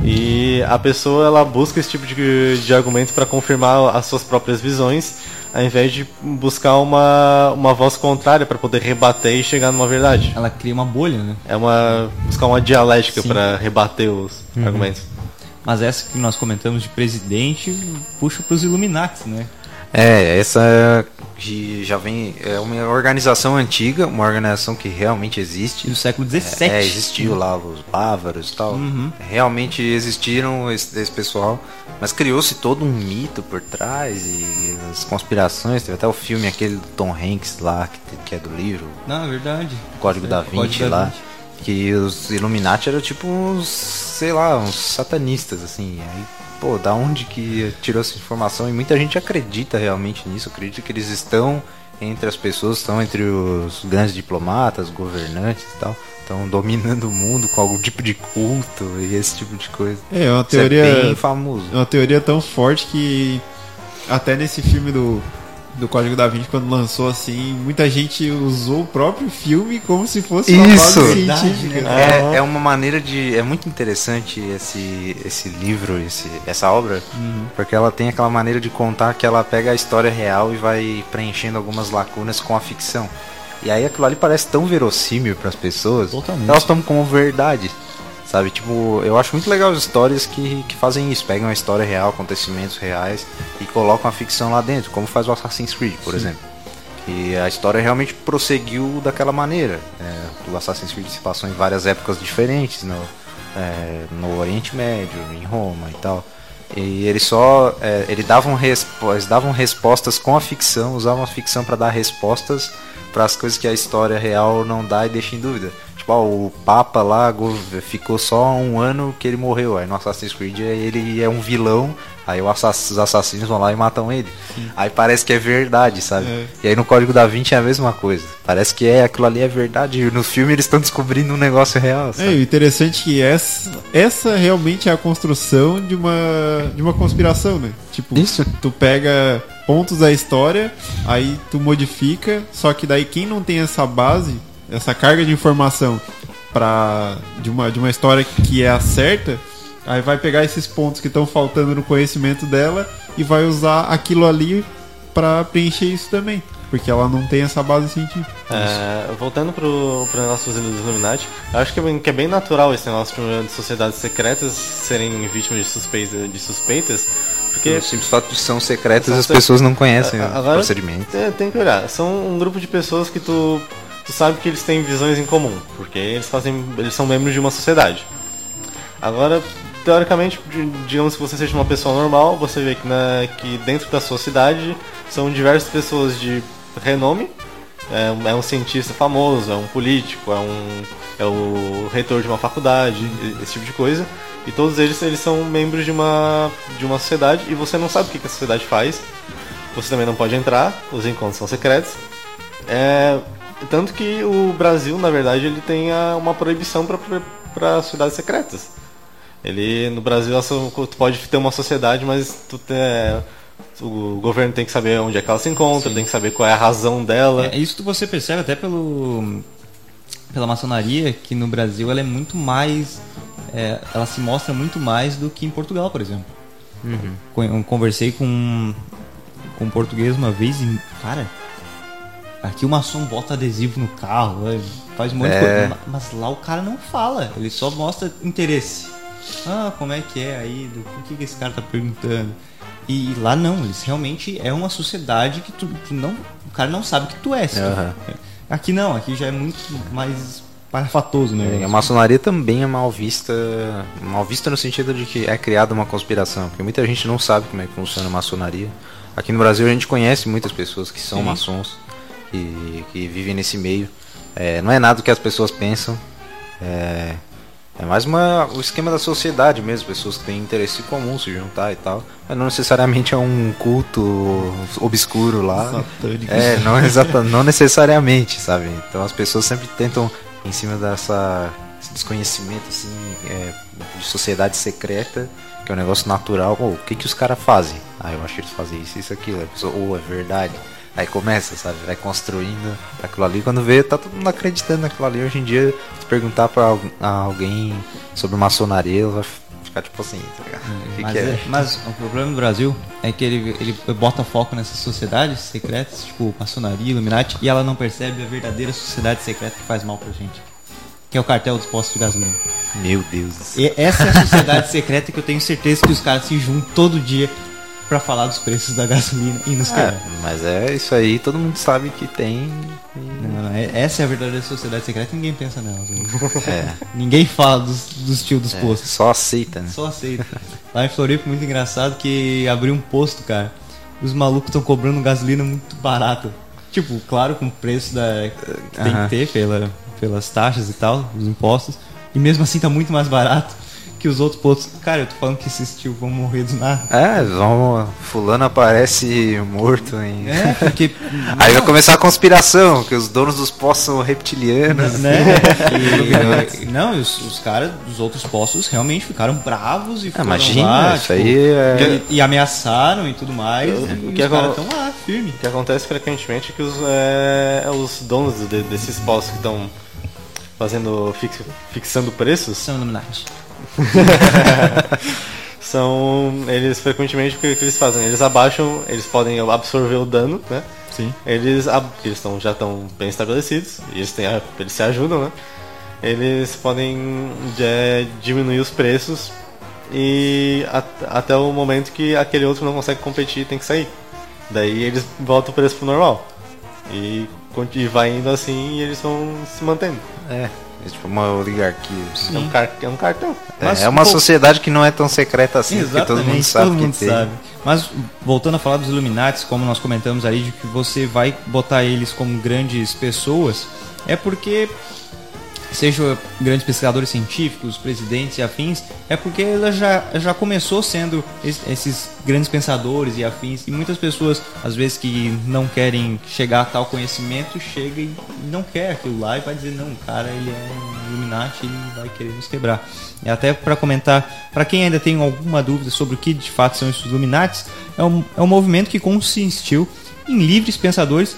Speaker 4: E a pessoa ela busca esse tipo de, de argumentos pra confirmar as suas próprias visões, ao invés de buscar uma, uma voz contrária pra poder rebater e chegar numa verdade.
Speaker 3: Ela cria uma bolha, né?
Speaker 4: É uma buscar uma dialética pra rebater os
Speaker 5: Uhum.
Speaker 4: argumentos.
Speaker 3: Mas essa que nós comentamos de presidente puxa pros Illuminati, né?
Speaker 5: É, essa que já vem. É uma organização antiga, uma organização que realmente existe.
Speaker 3: Do século XVII.
Speaker 5: É, existiu lá os bávaros e tal.
Speaker 3: Uhum.
Speaker 5: Realmente existiram esse, esse pessoal, mas criou-se todo um mito por trás e as conspirações. Teve até o filme aquele do Tom Hanks lá, que, que é do livro,
Speaker 3: Não, é verdade.
Speaker 5: o Código
Speaker 3: É,
Speaker 5: da
Speaker 3: Código
Speaker 5: Vinci
Speaker 3: da
Speaker 5: lá.
Speaker 3: Vinci.
Speaker 5: Que os Illuminati eram tipo uns, sei lá, uns satanistas, assim. Aí, pô, da onde que tirou essa informação? E muita gente acredita realmente nisso, acredita que eles estão entre as pessoas, estão entre os grandes diplomatas, governantes e tal. Estão dominando o mundo com algum tipo de culto e esse tipo de coisa.
Speaker 7: É, é uma
Speaker 5: Isso
Speaker 7: teoria.
Speaker 5: é bem famoso.
Speaker 7: É uma teoria tão forte que até nesse filme do, do Código da Vinci, quando lançou assim, muita gente usou o próprio filme como se fosse uma
Speaker 5: Isso!
Speaker 7: base
Speaker 3: Verdade,
Speaker 7: científica.
Speaker 3: né?
Speaker 5: É, é uma maneira de. É muito interessante esse, esse livro, esse, essa obra, porque ela tem aquela maneira de contar que ela pega a história real e vai preenchendo algumas lacunas com a ficção. E aí aquilo ali parece tão verossímil para as pessoas,
Speaker 3: Totalmente.
Speaker 5: elas tomam como verdade. Sabe, tipo, eu acho muito legal as histórias que, que fazem isso, pegam a história real, acontecimentos reais e colocam a ficção lá dentro, como faz o Assassin's Creed, por exemplo. E a história realmente prosseguiu daquela maneira. É, o Assassin's Creed se passou em várias épocas diferentes, no, é, no Oriente Médio, em Roma e tal. E eles só é, eles davam, respo eles davam respostas com a ficção, usavam a ficção para dar respostas para as coisas que a história real não dá e deixa em dúvida. Tipo, ó, o Papa lá ficou só um ano que ele morreu. Aí no Assassin's Creed ele é um vilão, aí os assassinos vão lá e matam ele. Aí parece que é verdade, sabe?
Speaker 7: É.
Speaker 5: E aí no Código da Vinci é a mesma coisa. Parece que é aquilo ali é verdade. E no filme eles estão descobrindo um negócio real,
Speaker 7: É,
Speaker 5: sabe?
Speaker 7: e o interessante é que essa, essa realmente é a construção de uma, de uma conspiração, né? Tipo,
Speaker 5: Isso.
Speaker 7: tu pega pontos da história, aí tu modifica, só que daí quem não tem essa base, essa carga de informação pra, de, uma, de uma história que é a certa, aí vai pegar esses pontos que estão faltando no conhecimento dela e vai usar aquilo ali pra preencher isso também. Porque ela não tem essa base científica.
Speaker 4: É, voltando pro, pro negócio dos Illuminati, eu acho que é, bem, que é bem natural esse negócio de- de sociedades secretas serem vítimas de, suspeita, de suspeitas, porque
Speaker 5: Pelo simples fato de são secretas,
Speaker 4: São
Speaker 5: as pessoas não conhecem
Speaker 4: agora-
Speaker 5: procedimentos.
Speaker 4: é, tem que olhar. São um grupo de pessoas que tu, tu sabe que eles têm visões em comum, porque eles fazem, eles são membros de uma sociedade. Agora, teoricamente, di- digamos que você seja uma pessoa normal, você vê que, na, que dentro da sua cidade são diversas pessoas de renome. É, é um cientista famoso, é um político, é um é o reitor de uma faculdade, esse tipo de coisa. E todos eles eles são membros de uma de uma sociedade e você não sabe o que, que a sociedade faz. Você também não pode entrar, os encontros são secretos. É, tanto que o Brasil, na verdade, ele tem a- uma proibição para sociedades secretas. Ele no Brasil tu pode ter uma sociedade, mas tu tem, é, o governo tem que saber onde é que ela se encontra, tem que saber qual é a razão dela.
Speaker 3: É isso que você percebe até pelo pela maçonaria que no Brasil ela é muito mais é, ela se mostra muito mais do que em Portugal, por exemplo. Co- Eu conversei com com um português uma vez e cara, aqui o maçom bota adesivo no carro, faz um monte de
Speaker 5: É.
Speaker 3: coisa, ma- mas lá o cara não fala, ele só mostra interesse. Ah, como é que é aí? Do o que, que esse cara tá perguntando? E lá não, eles realmente é uma sociedade que tu, tu não. O cara não sabe que tu é. se tu-
Speaker 5: Aham.
Speaker 3: Aqui não, aqui já é muito mais parafatoso, né?
Speaker 5: É, a maçonaria também é mal vista, mal vista no sentido de que é criada uma conspiração, porque muita gente não sabe como é que funciona a maçonaria. Aqui no Brasil a gente conhece muitas pessoas que são
Speaker 3: Sim.
Speaker 5: maçons e que vivem nesse meio. É, não é nada do que as pessoas pensam. É, é mais uma, o esquema da sociedade mesmo, pessoas que têm interesse comum se juntar e tal. Mas não necessariamente é um culto obscuro lá.
Speaker 7: Satânico.
Speaker 5: É, não, exata, não necessariamente, sabe? Então as pessoas sempre tentam, em cima dessa esse desconhecimento assim, é, de sociedade secreta, que é um negócio natural, o que, que os caras fazem? Ah, eu acho que eles fazem isso, isso, aquilo. A pessoa, oh, é verdade. Aí começa, sabe? Vai construindo aquilo ali. Quando vê, tá todo mundo acreditando naquilo ali. Hoje em dia, se perguntar pra alguém sobre maçonaria, vai ficar tipo assim, tá ligado? O que,
Speaker 3: mas,
Speaker 5: que é?
Speaker 3: é- mas o problema do Brasil é que ele, ele bota foco nessas sociedades secretas, tipo maçonaria, Illuminati, e ela não percebe a verdadeira sociedade secreta que faz mal pra gente. Que é o cartel dos postos de gasolina.
Speaker 5: Meu Deus do céu.
Speaker 3: E essa é a sociedade secreta que eu tenho certeza que os caras se juntam todo dia pra falar dos preços da gasolina e nos quebrar.
Speaker 5: mas é isso aí, todo mundo sabe que tem.
Speaker 3: Não, não, é- essa é a verdadeira sociedade secreta e ninguém pensa nela. sabe?
Speaker 5: É,
Speaker 3: ninguém fala dos, dos tios dos
Speaker 5: é,
Speaker 3: postos.
Speaker 5: só aceita, né?
Speaker 3: Só aceita. Lá em Floripa, muito engraçado que abriu um posto, cara. Os malucos estão cobrando gasolina muito barata. Tipo, claro, com o preço da, que tem
Speaker 5: Aham.
Speaker 3: que ter pela, pelas taxas e tal, os impostos. E mesmo assim tá muito mais barato que os outros postos. Cara, eu tô falando que esses tios vão morrer do nada.
Speaker 5: É, vamos. Fulano aparece morto em.
Speaker 3: É, porque.
Speaker 5: Aí vai começar a conspiração, que os donos dos postos são reptilianos.
Speaker 3: né? E- não, os, os caras dos outros postos realmente ficaram bravos e foram
Speaker 5: imagina,
Speaker 3: lá,
Speaker 5: isso
Speaker 3: tipo,
Speaker 5: aí é-
Speaker 3: e, e ameaçaram e tudo mais.
Speaker 4: Eu-
Speaker 3: e
Speaker 4: o que
Speaker 3: os caras estão lá, firme.
Speaker 4: O que acontece frequentemente é que os, é, os donos de- desses postos que estão fazendo fix, fixando preços
Speaker 3: São Illuminati.
Speaker 4: são eles frequentemente o que, que eles fazem eles abaixam eles podem absorver o dano né
Speaker 3: Sim.
Speaker 4: eles eles estão já estão bem estabelecidos e eles têm a- eles se ajudam né eles podem é, diminuir os preços e at- até o momento que aquele outro não consegue competir e tem que sair. Daí eles voltam o preço pro normal. E, e vai indo assim e eles vão se mantendo.
Speaker 5: É, é tipo uma oligarquia.
Speaker 4: É um, car é um cartão.
Speaker 5: É,
Speaker 3: Mas,
Speaker 5: é uma
Speaker 3: pô-
Speaker 5: sociedade que não é tão secreta assim, porque todo mundo
Speaker 3: Exatamente,
Speaker 5: sabe
Speaker 3: todo mundo
Speaker 5: que tem.
Speaker 3: sabe. Mas voltando a falar dos Illuminati, como nós comentamos ali, de que você vai botar eles como grandes pessoas, é porque sejam grandes pesquisadores científicos, presidentes e afins, é porque ela já, já começou sendo es- esses grandes pensadores e afins, e muitas pessoas, às vezes, que não querem chegar a tal conhecimento, chega e não quer aquilo lá e vai dizer, não, cara, ele é um Illuminati, ele vai querer nos quebrar. E até para comentar, para quem ainda tem alguma dúvida sobre o que de fato são esses Illuminati, é um, é um movimento que consistiu em livres pensadores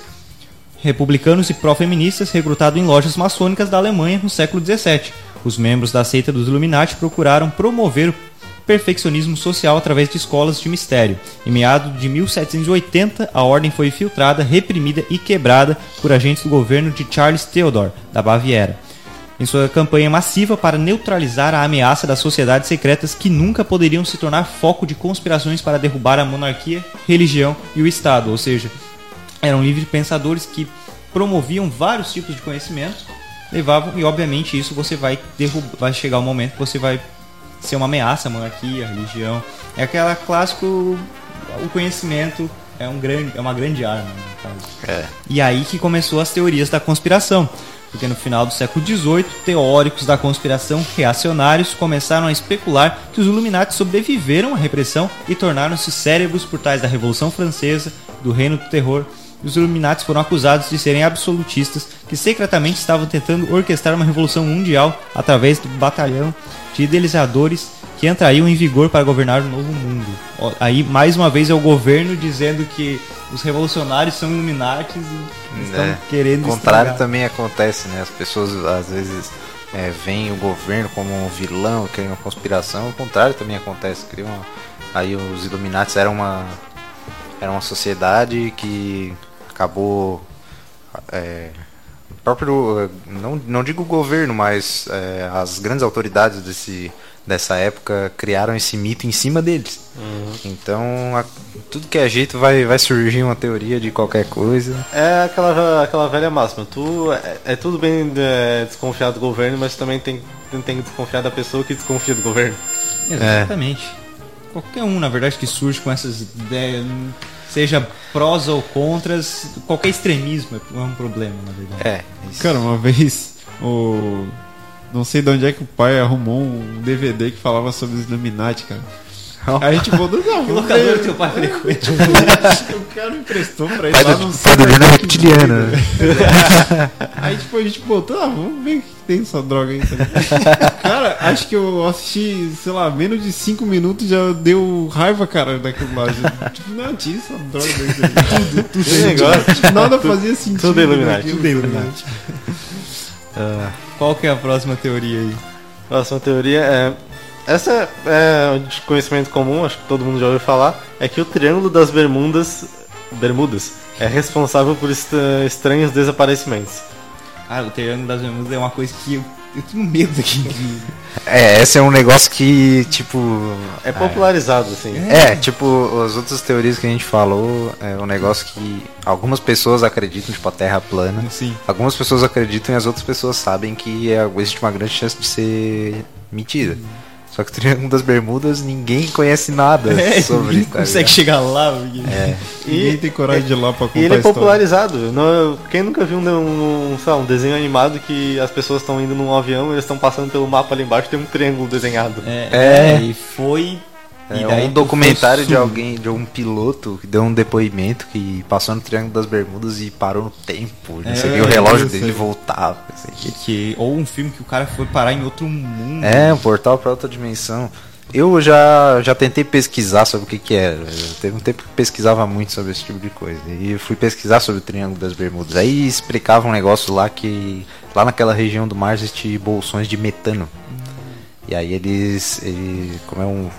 Speaker 3: republicanos e pró-feministas recrutados em lojas maçônicas da Alemanha no século XVII. Os membros da seita dos Illuminati procuraram promover o perfeccionismo social através de escolas de mistério. Em meados de 1780, a ordem foi filtrada, reprimida e quebrada por agentes do governo de Charles Theodor, da Baviera. Em sua campanha massiva para neutralizar a ameaça das sociedades secretas que nunca poderiam se tornar foco de conspirações para derrubar a monarquia, religião e o Estado, ou seja, eram livres pensadores que promoviam vários tipos de conhecimento, levavam e obviamente isso você vai derrubar, vai chegar o momento que você vai ser uma ameaça à monarquia, à religião. É aquela clássico o conhecimento é um grande é uma grande arma, caso.
Speaker 5: É.
Speaker 3: E aí que começou as teorias da conspiração. Porque no final do século XVIII, teóricos da conspiração reacionários começaram a especular que os Illuminati sobreviveram à repressão e tornaram-se cérebros por trás da Revolução Francesa, do Reino do Terror. E os Illuminati foram acusados de serem absolutistas que secretamente estavam tentando orquestrar uma revolução mundial através do batalhão de idealizadores que entrariam em vigor para governar o novo mundo. Aí, mais uma vez, é o governo dizendo que os revolucionários são Illuminati e estão
Speaker 5: É.
Speaker 3: querendo
Speaker 5: O contrário
Speaker 3: estragar.
Speaker 5: também acontece, né? As pessoas às vezes é, veem o governo como um vilão, querem uma conspiração. O contrário também acontece. Criam uma- Aí os Illuminati eram uma era uma sociedade que acabou é, o próprio não, não digo o governo, mas é, as grandes autoridades desse dessa época criaram esse mito em cima deles. Então, a- tudo que é jeito vai, vai surgir uma teoria de qualquer coisa.
Speaker 4: É aquela, aquela velha máxima. Tu, é, é tudo bem é, desconfiar do governo, mas também tem, tem, tem que desconfiar da pessoa que desconfia do governo.
Speaker 3: Exatamente. Qualquer um, na verdade, que surge com essas ideias, seja prós ou contras, qualquer extremismo é um problema, na verdade.
Speaker 5: É, isso.
Speaker 7: Cara, uma vez o. Não sei de onde é que o pai arrumou um DVD que falava sobre os Illuminati, cara. Aí a gente voltou, não,
Speaker 3: Que locador teu pai frequenta?
Speaker 7: O cara emprestou pra ir
Speaker 5: Pai
Speaker 7: lá
Speaker 5: do,
Speaker 7: no
Speaker 5: pai do Jana reptiliana.
Speaker 7: Aí tipo, a gente botou, ah, vamos ver o que tem essa droga aí. tá ligado? cara, acho que eu assisti, sei lá, menos de 5 minutos já deu raiva, cara, daquilo lá. Já, tipo, não, tinha essa droga aí. Tudo, tudo.
Speaker 4: Esse negócio.
Speaker 7: Tipo, nada fazia sentido.
Speaker 4: tudo é
Speaker 7: naquilo,
Speaker 3: Tudo é
Speaker 7: tá
Speaker 3: Illuminati.
Speaker 5: Ah,
Speaker 3: Qual que é a próxima teoria aí?
Speaker 4: Próxima teoria é. Essa é de conhecimento comum, acho que todo mundo já ouviu falar, é que o Triângulo das Bermudas, Bermudas é responsável por estra- estranhos desaparecimentos.
Speaker 3: Ah, o Triângulo das Bermudas é uma coisa que eu, eu tenho medo aqui.
Speaker 5: é, esse é um negócio que, tipo.
Speaker 4: É popularizado, assim.
Speaker 5: É, tipo, as outras teorias que a gente falou, é um negócio que algumas pessoas acreditam, tipo, a Terra plana.
Speaker 3: Sim.
Speaker 5: Algumas pessoas acreditam e as outras pessoas sabem que é, existe uma grande chance de ser mentira. Só que o Triângulo das Bermudas ninguém conhece nada sobre.
Speaker 3: ninguém
Speaker 5: tá
Speaker 3: consegue
Speaker 5: ligado?
Speaker 3: chegar lá.
Speaker 5: É.
Speaker 7: Ninguém tem coragem de ir lá pra contar
Speaker 4: E ele é popularizado. Não- quem nunca viu um, um, sei lá, um desenho animado que as pessoas estão indo num avião, eles estão passando pelo mapa ali embaixo tem um triângulo desenhado.
Speaker 3: É,
Speaker 5: É.
Speaker 3: é, e foi.
Speaker 5: É
Speaker 3: e daí
Speaker 5: um documentário de alguém, de um piloto que deu um depoimento que passou no Triângulo das Bermudas e parou no tempo. Não sei o que, o
Speaker 7: É,
Speaker 5: relógio dele voltava. não sei o quê.
Speaker 3: Que, ou um filme que o cara foi parar em outro mundo.
Speaker 5: É, um portal para outra dimensão. Eu já, já tentei pesquisar sobre o que, que era. Eu teve um tempo que pesquisava muito sobre esse tipo de coisa. E fui pesquisar sobre o Triângulo das Bermudas. Aí explicava um negócio lá que lá naquela região do mar existem bolsões de metano. E aí eles. Ele, como é um.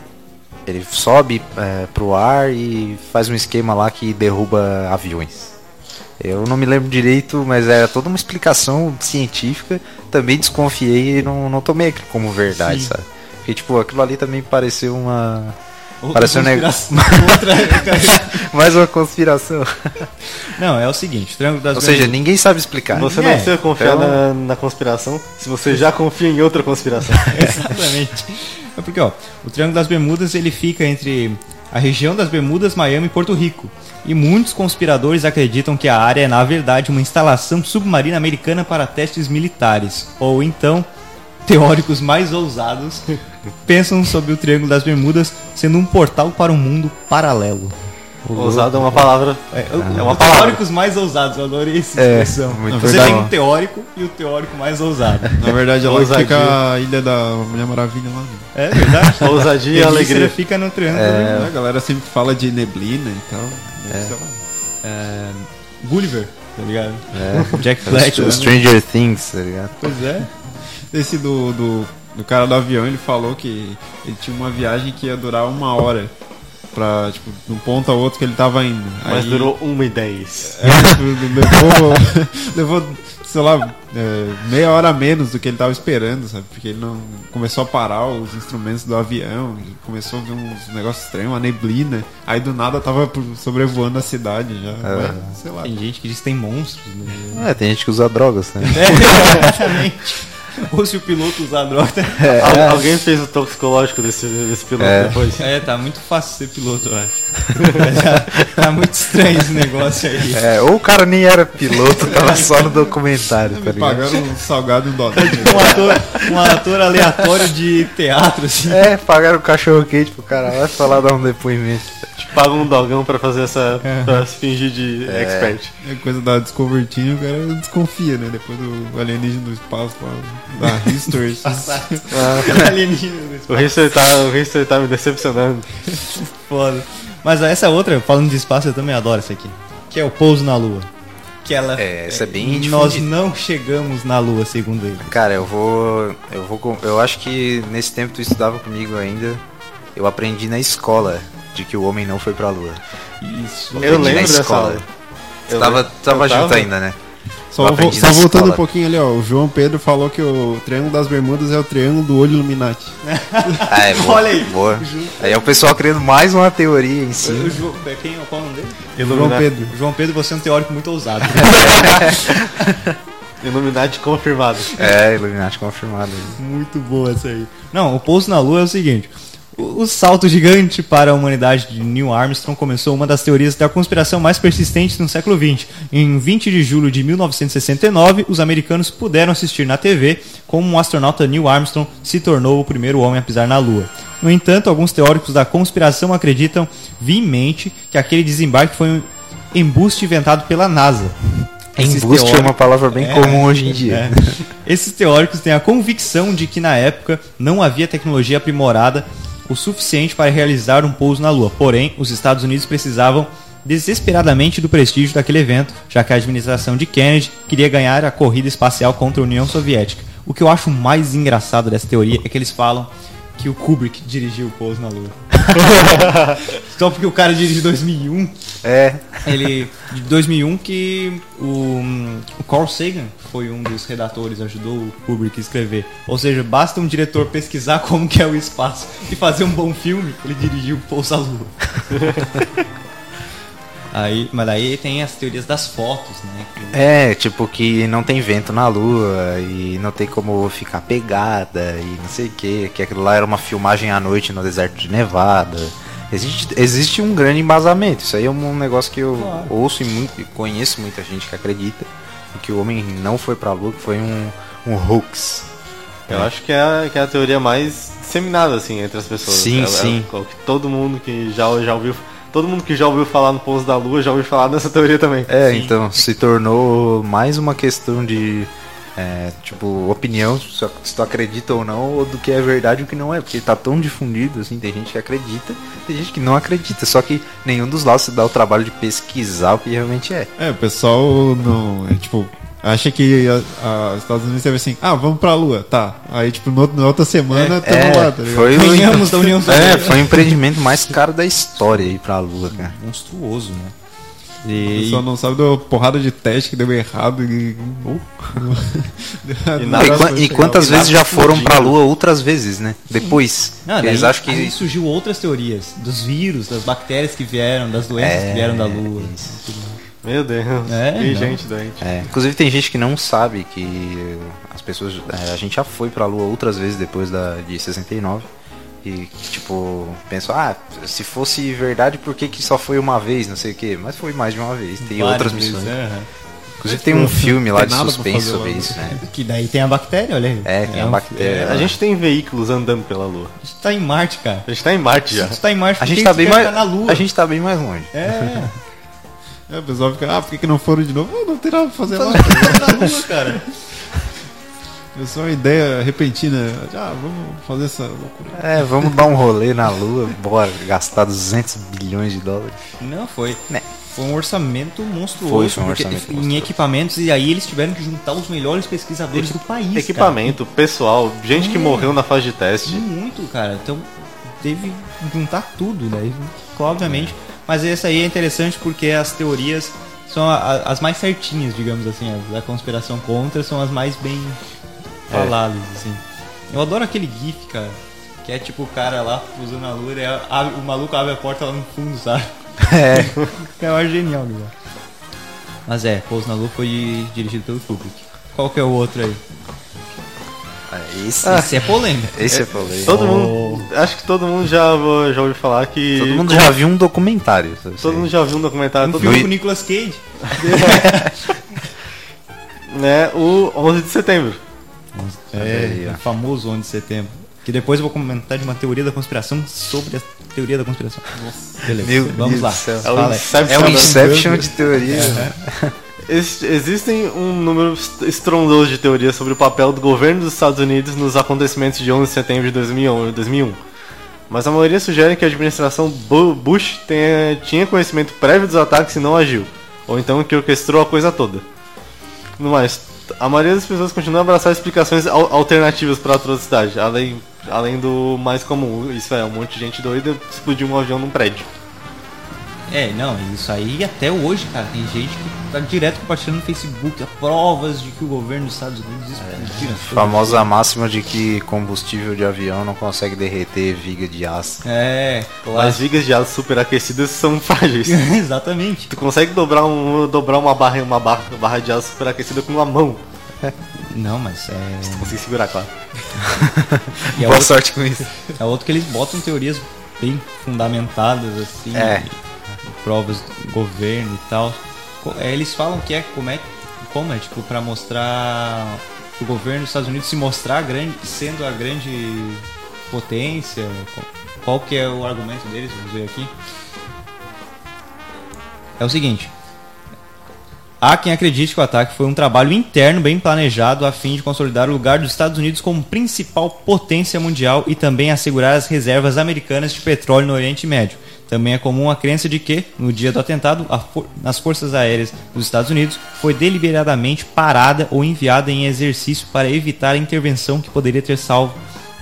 Speaker 5: Ele sobe é, pro ar e faz um esquema lá que derruba aviões. Eu não me lembro direito, mas era toda uma explicação científica. Também desconfiei e não, não tomei aquilo como verdade,
Speaker 3: Sim.
Speaker 5: sabe? Porque, tipo, aquilo ali também pareceu uma.
Speaker 3: Outra
Speaker 5: Parece um neg-
Speaker 3: conspiração, outra-
Speaker 5: Mais uma conspiração.
Speaker 3: Não, é o seguinte, Triângulo das
Speaker 5: Ou seja, ninguém sabe explicar.
Speaker 4: Você
Speaker 3: É,
Speaker 4: não precisa confiar
Speaker 5: então-
Speaker 4: na, na conspiração se você já confia em outra conspiração.
Speaker 3: Exatamente. É porque, ó, o Triângulo das Bermudas ele fica entre a região das Bermudas, Miami e Porto Rico. E muitos conspiradores acreditam que a área é, na verdade, uma instalação submarina americana para testes militares. Ou então, teóricos mais ousados pensam sobre o Triângulo das Bermudas sendo um portal para um mundo paralelo.
Speaker 4: Ousado é uma palavra.
Speaker 3: É,
Speaker 4: É uma
Speaker 3: os
Speaker 4: palavra.
Speaker 3: teóricos mais ousados, eu adorei essa
Speaker 5: É,
Speaker 3: expressão.
Speaker 5: muito
Speaker 3: Você
Speaker 5: verdade.
Speaker 3: tem um teórico e o teórico mais ousado.
Speaker 7: Na verdade, é lá que
Speaker 4: Ousadia.
Speaker 7: fica a ilha da Mulher Maravilha lá. né?
Speaker 3: É verdade?
Speaker 4: A ousadia e alegria.
Speaker 3: fica no Triângulo.
Speaker 7: A galera sempre fala de neblina e tal.
Speaker 5: É.
Speaker 7: Sei lá.
Speaker 3: É, Gulliver, tá ligado?
Speaker 5: É.
Speaker 3: Jack
Speaker 5: O
Speaker 3: Fletcher. né?
Speaker 5: Stranger Things, tá ligado?
Speaker 3: Pois é.
Speaker 7: Esse do, do, do cara do avião, ele falou que ele tinha uma viagem que ia durar uma hora. Pra, tipo, de um ponto ao outro que ele tava indo.
Speaker 4: Mas
Speaker 7: Aí-
Speaker 4: durou uma e dez.
Speaker 7: É, tipo, levou, levou, sei lá, é, meia hora a menos do que ele tava esperando, sabe? Porque ele não começou a parar os instrumentos do avião, começou a ver uns negócios estranhos, uma neblina. Aí do nada tava sobrevoando a cidade já.
Speaker 5: É.
Speaker 7: Mas, sei lá.
Speaker 3: Tem gente que diz que tem monstros, né?
Speaker 5: É, tem gente que usa drogas, né?
Speaker 3: É, exatamente. Ou se o piloto usar droga.
Speaker 4: Al- Alguém fez o toxicológico desse, desse piloto
Speaker 5: É.
Speaker 4: depois.
Speaker 3: É, tá muito fácil ser piloto, eu acho. tá, tá muito estranho esse negócio aí.
Speaker 5: É, ou o cara nem era piloto, tava só no documentário, tá
Speaker 7: pagaram um salgado em dólar.
Speaker 3: Um ator, um ator aleatório de teatro, assim.
Speaker 5: É, pagaram o cachorro quente pro cara, vai falar, dar um depoimento.
Speaker 4: Te pagam um dogão pra fazer essa.
Speaker 3: É.
Speaker 4: pra se fingir de expert.
Speaker 7: É coisa da Discovery Channel, o cara desconfia, né? Depois do alienígena do espaço lá, da History.
Speaker 3: Alienígena do
Speaker 4: O History tá, o History tá me decepcionando.
Speaker 3: Foda. Mas essa outra, falando de espaço, eu também adoro essa aqui. Que é o pouso na lua. Que ela.
Speaker 5: É, essa é bem
Speaker 3: Nós
Speaker 5: difundida.
Speaker 3: não chegamos na lua, segundo ele.
Speaker 5: Cara, eu vou. Eu vou. Eu acho que nesse tempo tu estudava comigo ainda. Eu aprendi na escola de que o homem não foi pra lua.
Speaker 3: Isso.
Speaker 4: Eu
Speaker 5: na
Speaker 4: lembro dessa
Speaker 5: escola. Tu
Speaker 4: Eu
Speaker 5: tava,
Speaker 4: lembro.
Speaker 5: tava
Speaker 4: Eu
Speaker 5: junto
Speaker 4: tava.
Speaker 5: ainda, né?
Speaker 7: Só,
Speaker 5: Eu
Speaker 7: vo-
Speaker 5: aprendi
Speaker 7: só
Speaker 5: na
Speaker 7: voltando
Speaker 5: escola.
Speaker 7: um pouquinho ali, ó. O João Pedro falou que o Triângulo das Bermudas é o Triângulo do Olho Illuminati.
Speaker 5: Ah, é boa,
Speaker 3: Olha aí.
Speaker 5: Boa. Aí é o pessoal criando mais uma teoria em si.
Speaker 3: O João, quem, qual é o nome dele?
Speaker 7: João Pedro.
Speaker 3: João Pedro, você é um teórico muito ousado.
Speaker 4: Illuminati confirmado.
Speaker 5: É, Illuminati confirmado.
Speaker 3: muito boa essa aí. Não, o pouso na lua é o seguinte. O, salto gigante para a humanidade de Neil Armstrong começou uma das teorias da conspiração mais persistentes no século XX. Em 20 de julho de 1969, os americanos puderam assistir na TV como o astronauta Neil Armstrong se tornou o primeiro homem a pisar na Lua. No entanto, alguns teóricos da conspiração acreditam veemente que aquele desembarque foi um embuste inventado pela NASA. Esses
Speaker 5: Embuste é
Speaker 3: teóricos-
Speaker 5: uma palavra bem
Speaker 3: É,
Speaker 5: comum hoje em dia.
Speaker 3: é. Esses teóricos têm a convicção de que na época não havia tecnologia aprimorada o suficiente para realizar um pouso na Lua. Porém, os Estados Unidos precisavam desesperadamente do prestígio daquele evento, já que a administração de Kennedy queria ganhar a corrida espacial contra a União Soviética. O que eu acho mais engraçado dessa teoria é que eles falam que o Kubrick dirigiu o pouso na Lua. Só porque o cara dirigiu em 2001,
Speaker 5: É.
Speaker 3: ele de 2001 que o, o Carl Sagan foi um dos redatores, ajudou o Kubrick a escrever. Ou seja, basta um diretor pesquisar como que é o espaço e fazer um bom filme, ele dirigiu Pouso à Lua. aí, mas aí tem as teorias das fotos, né? que-
Speaker 5: É, tipo que não tem vento na lua e não tem como ficar pegada e não sei o que, que aquilo lá era uma filmagem à noite no deserto de Nevada. Existe, existe um grande embasamento. Isso aí é um negócio que eu
Speaker 3: Claro.
Speaker 5: ouço e muito, e conheço muita gente que acredita que o homem não foi pra lua, que foi um, um hoax.
Speaker 4: Eu acho que é, a, que é a teoria mais disseminada, assim, entre as pessoas.
Speaker 5: Sim,
Speaker 4: É- é
Speaker 5: sim.
Speaker 4: que todo mundo que já, já ouviu. Todo mundo que já ouviu falar no pouso da lua já ouviu falar nessa teoria também.
Speaker 5: É, então se tornou mais uma questão de é, tipo opinião, se se tu acredita ou não, ou do que é verdade e o que não é, porque tá tão difundido assim, tem gente que acredita, tem gente que não acredita, só que nenhum dos lados se dá o trabalho de pesquisar o que realmente é.
Speaker 7: É, o pessoal não. É, tipo, acha que os Estados Unidos teve assim, ah, vamos pra lua, tá. Aí, tipo, no, na outra semana tamo
Speaker 5: É,
Speaker 7: lá, tá
Speaker 5: foi,
Speaker 3: Ganhamos da União
Speaker 5: é, foi o empreendimento mais caro da história ir pra lua, cara.
Speaker 3: Monstruoso, né?
Speaker 7: O
Speaker 3: E,
Speaker 7: pessoal não sabe da porrada de teste que deu errado. E... Deu errado.
Speaker 4: E nada
Speaker 5: E, e quantas
Speaker 4: E
Speaker 5: vezes já foram
Speaker 4: explodindo.
Speaker 5: pra lua outras vezes, né? Depois.
Speaker 3: Não, daí,
Speaker 5: Eles acham que.
Speaker 3: aí surgiu outras teorias dos vírus, das bactérias que vieram, das doenças
Speaker 5: É,
Speaker 3: que vieram da Lua.
Speaker 4: Meu Deus.
Speaker 3: É, não.
Speaker 4: gente doente.
Speaker 5: É, inclusive tem gente que não sabe que as pessoas. eh, a gente já foi pra lua outras vezes depois da, de 69. E tipo, pensou, ah, se fosse verdade, por que, que só foi uma vez? Não sei o que. Mas foi mais de uma vez. Tem
Speaker 3: Várias
Speaker 5: outras
Speaker 3: vezes,
Speaker 5: missões.
Speaker 3: aham.
Speaker 5: Inclusive tem um filme lá
Speaker 7: Tem
Speaker 5: de suspense sobre
Speaker 7: lá.
Speaker 5: isso, né?
Speaker 3: Que daí tem a bactéria, olha aí.
Speaker 5: É, tem a
Speaker 3: um-
Speaker 5: bactéria.
Speaker 4: A gente tem veículos andando pela Lua.
Speaker 3: A gente tá em Marte, cara.
Speaker 4: A gente tá em Marte já.
Speaker 3: a gente tá em Marte,
Speaker 5: A gente tá bem mais.
Speaker 3: na Lua.
Speaker 5: A gente tá bem mais longe.
Speaker 3: É,
Speaker 7: É, o pessoal fica, ah, por que, que não foram de novo? Ah, não tem nada pra fazer lá.
Speaker 3: na Lua, cara.
Speaker 7: É só uma ideia repentina. Ah, vamos fazer essa loucura.
Speaker 5: É, vamos dar um rolê na lua, bora gastar 200 bilhões de dólares.
Speaker 3: Não, foi.
Speaker 5: Né.
Speaker 3: Foi um orçamento monstruoso.
Speaker 5: Foi, foi um
Speaker 3: porque
Speaker 5: orçamento
Speaker 3: Em
Speaker 5: monstruoso.
Speaker 3: equipamentos, e aí eles tiveram que juntar os melhores pesquisadores do país. cara.
Speaker 4: Equipamento, pessoal, gente que morreu na fase de teste.
Speaker 3: Muito, cara. Então teve que juntar tudo, né? Obviamente. Mas essa aí é interessante porque as teorias são a- a- as mais certinhas, digamos assim. As da conspiração contra são as mais bem faladas, assim. Eu adoro aquele GIF, cara. Que é tipo o cara lá usando a lua e abre- o maluco abre a porta lá no fundo, sabe?
Speaker 5: É.
Speaker 3: Eu acho genial, cara. Mas é, Pouso na Lua foi dirigido pelo Kubrick. Qual que é o outro aí?
Speaker 5: Esse,
Speaker 3: Esse é polêmico.
Speaker 5: esse é problema.
Speaker 4: Todo mundo. Acho que todo mundo já, já ouviu falar que.
Speaker 5: Todo mundo já viu um documentário.
Speaker 4: Todo mundo já viu um documentário.
Speaker 3: Um
Speaker 4: todo
Speaker 3: filme com o Nicolas Cage.
Speaker 4: né, o 11 de setembro.
Speaker 3: É, o famoso 11 de setembro. Que depois eu vou comentar de uma teoria da conspiração sobre a teoria da conspiração. Beleza,
Speaker 5: Meu
Speaker 3: vamos
Speaker 5: Deus
Speaker 3: lá.
Speaker 4: É o. Inception
Speaker 5: É um Inception de teoria.
Speaker 4: Ex- Existem um número est- estrondoso de teorias sobre o papel do governo dos Estados Unidos nos acontecimentos de 11 de setembro de 2001. 2001. Mas a maioria sugere que a administração Bu- Bush tenha, tinha conhecimento prévio dos ataques e não agiu. Ou então que orquestrou a coisa toda. No mais, a maioria das pessoas continua a abraçar explicações al- alternativas para a atrocidade, além, além do mais comum. Isso é, um monte de gente doida explodiu um avião num prédio.
Speaker 3: É, não, isso aí até hoje, cara, tem gente que tá direto compartilhando no Facebook provas de que o governo dos Estados Unidos as coisas.
Speaker 5: Famosa máxima de que combustível de avião não consegue derreter viga de aço.
Speaker 3: É,
Speaker 4: As
Speaker 3: claro.
Speaker 4: vigas de aço superaquecidas são frágeis.
Speaker 3: Exatamente.
Speaker 4: Tu consegue dobrar, um, dobrar uma barra uma barra, barra de aço superaquecida com uma mão.
Speaker 3: Não, mas é.
Speaker 4: Consegui segurar, claro.
Speaker 3: E é
Speaker 5: Boa
Speaker 3: outro,
Speaker 5: sorte com isso.
Speaker 3: é outro que eles botam teorias bem fundamentadas, assim.
Speaker 5: É.
Speaker 3: Provas do governo e tal. É, Eles falam que é como é, como é tipo, pra mostrar o governo dos Estados Unidos se mostrar grande, sendo a grande potência. Qual que é o argumento deles? Vamos ver aqui. É o seguinte. Há quem acredite que o ataque foi um trabalho interno bem planejado a fim de consolidar o lugar dos Estados Unidos como principal potência mundial e também assegurar as reservas americanas de petróleo no Oriente Médio. Também é comum a crença de que, no dia do atentado, for- nas forças aéreas dos Estados Unidos foi deliberadamente parada ou enviada em exercício para evitar a intervenção que poderia ter salvo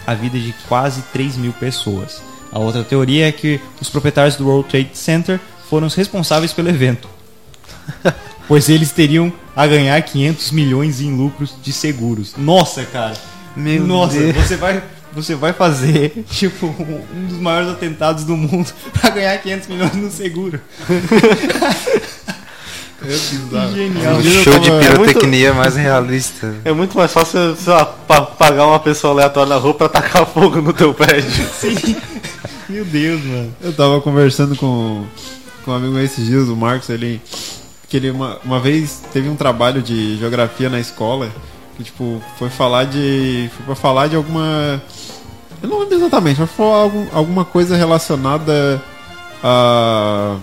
Speaker 3: a vida de quase 3 mil pessoas. A outra teoria é que os proprietários do World Trade Center foram os responsáveis pelo evento pois eles teriam a ganhar 500 milhões em lucros de seguros. Nossa, cara.
Speaker 5: Meu
Speaker 3: Nossa,
Speaker 5: Deus.
Speaker 3: você vai você vai fazer tipo um dos maiores atentados do mundo pra ganhar 500 milhões no seguro. Que Genial.
Speaker 5: Um show de
Speaker 4: tava-
Speaker 5: pirotecnia mais realista.
Speaker 4: É muito mais fácil, sei lá, pa- pagar uma pessoa aleatória na rua pra tacar fogo no teu prédio.
Speaker 3: Sim. Meu Deus, mano.
Speaker 7: Eu tava conversando com, com um amigo esses dias, o Marcos, ele. Que ele uma, uma vez teve um trabalho de geografia na escola. Que tipo, foi falar de. Foi pra falar de alguma. Eu não lembro exatamente, mas foi algum, alguma coisa relacionada a.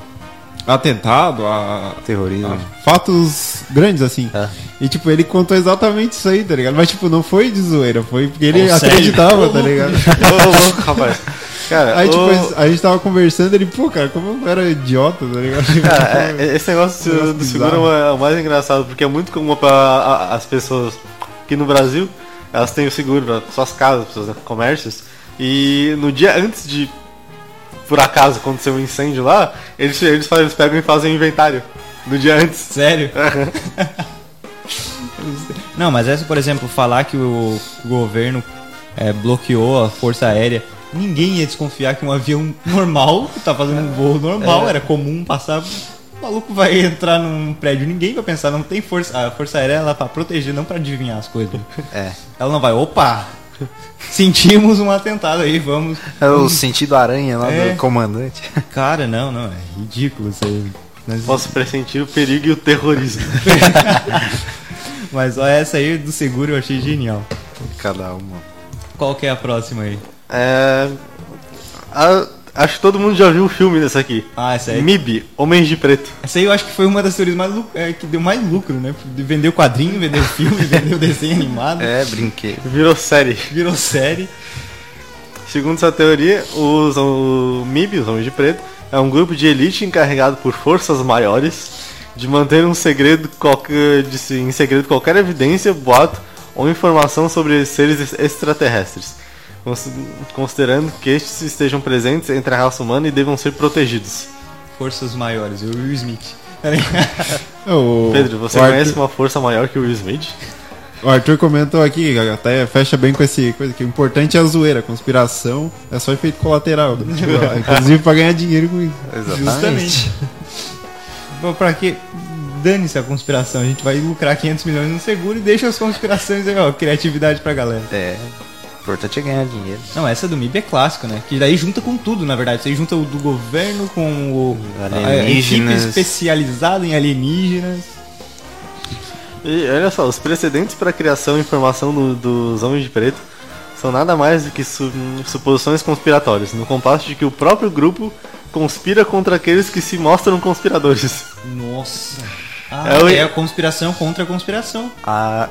Speaker 7: a atentado, a,
Speaker 5: Terrorismo.
Speaker 7: a fatos grandes assim.
Speaker 5: É.
Speaker 7: E tipo, ele contou exatamente isso aí, tá ligado? Mas tipo, não foi de zoeira, foi porque ele
Speaker 3: Oh, sério?
Speaker 7: acreditava, tá ligado?
Speaker 4: Ô, louco, rapaz. Cara,
Speaker 7: Aí, tipo, a gente tava conversando, ele, pô, cara, como eu era idiota, tá ligado?
Speaker 4: Cara, é- esse negócio
Speaker 7: Negócio
Speaker 4: do seguro
Speaker 7: bizarro.
Speaker 4: é o mais engraçado, porque é muito comum para as pessoas aqui no Brasil, elas têm o seguro para suas casas, para seus comércios, e no dia antes de, por acaso, acontecer um incêndio lá, eles, eles, fazem- eles pegam e fazem um inventário. No dia antes.
Speaker 3: Sério? Não, mas essa, por exemplo, falar que o governo é, bloqueou a força aérea, ninguém ia desconfiar que um avião normal, que tá fazendo um voo normal, era comum passar. O maluco vai entrar num prédio, ninguém vai pensar, não tem força. A força aérea ela é pra proteger, não pra adivinhar as coisas.
Speaker 5: É.
Speaker 3: Ela não vai, opa! Sentimos um atentado aí, vamos.
Speaker 5: É o sentido aranha lá
Speaker 3: É.
Speaker 5: do comandante.
Speaker 3: Cara, não, não, é ridículo isso aí. Mas,
Speaker 4: Posso pressentir o perigo e o terrorismo.
Speaker 3: mas ó, essa aí do seguro eu achei genial.
Speaker 5: Cada uma.
Speaker 3: Qual que é a próxima aí?
Speaker 4: É, a- acho que todo mundo já viu o filme dessa aqui.
Speaker 3: Ah, essa aí.
Speaker 4: MIB, Homens de Preto.
Speaker 3: Essa aí eu acho que foi uma das teorias mais é, que deu mais lucro, né? De Vender o quadrinho, vender o filme, vender o desenho animado.
Speaker 5: É, brinquedo.
Speaker 4: Virou série.
Speaker 3: Virou série.
Speaker 4: Segundo essa teoria, os, o MIB, os Homens de Preto, é um grupo de elite encarregado por forças maiores de manter um segredo qualquer, de, em segredo qualquer evidência, boato ou informação sobre seres extraterrestres, considerando que estes estejam presentes entre a raça humana e devam ser protegidos.
Speaker 3: Forças maiores, o Will Smith.
Speaker 7: O,
Speaker 4: Pedro, você
Speaker 7: o
Speaker 4: conhece
Speaker 7: Arthur,
Speaker 4: uma força maior que o Will Smith?
Speaker 7: o Arthur comentou aqui, até fecha bem com esse coisa que o importante é a zoeira, a conspiração é só efeito colateral. né? Tipo, inclusive pra ganhar dinheiro com isso.
Speaker 3: Justamente. Bom, pra quê? Dane-se a conspiração, a gente vai lucrar 500 milhões no seguro e deixa as conspirações aí, ó, criatividade pra galera.
Speaker 5: É. O importante é ganhar dinheiro.
Speaker 3: Não, essa do MIB é clássico, né? Que daí junta com tudo, na verdade. Você junta o do governo com o a equipe
Speaker 5: Alienígenas.
Speaker 3: especializada em alienígenas.
Speaker 4: E olha só, os precedentes para a criação e formação do- dos Homens de Preto são nada mais do que su- suposições conspiratórias, no compasso de que o próprio grupo conspira contra aqueles que se mostram conspiradores.
Speaker 3: Nossa. Ah,
Speaker 4: É o-
Speaker 3: é a conspiração contra a conspiração.
Speaker 5: Ah,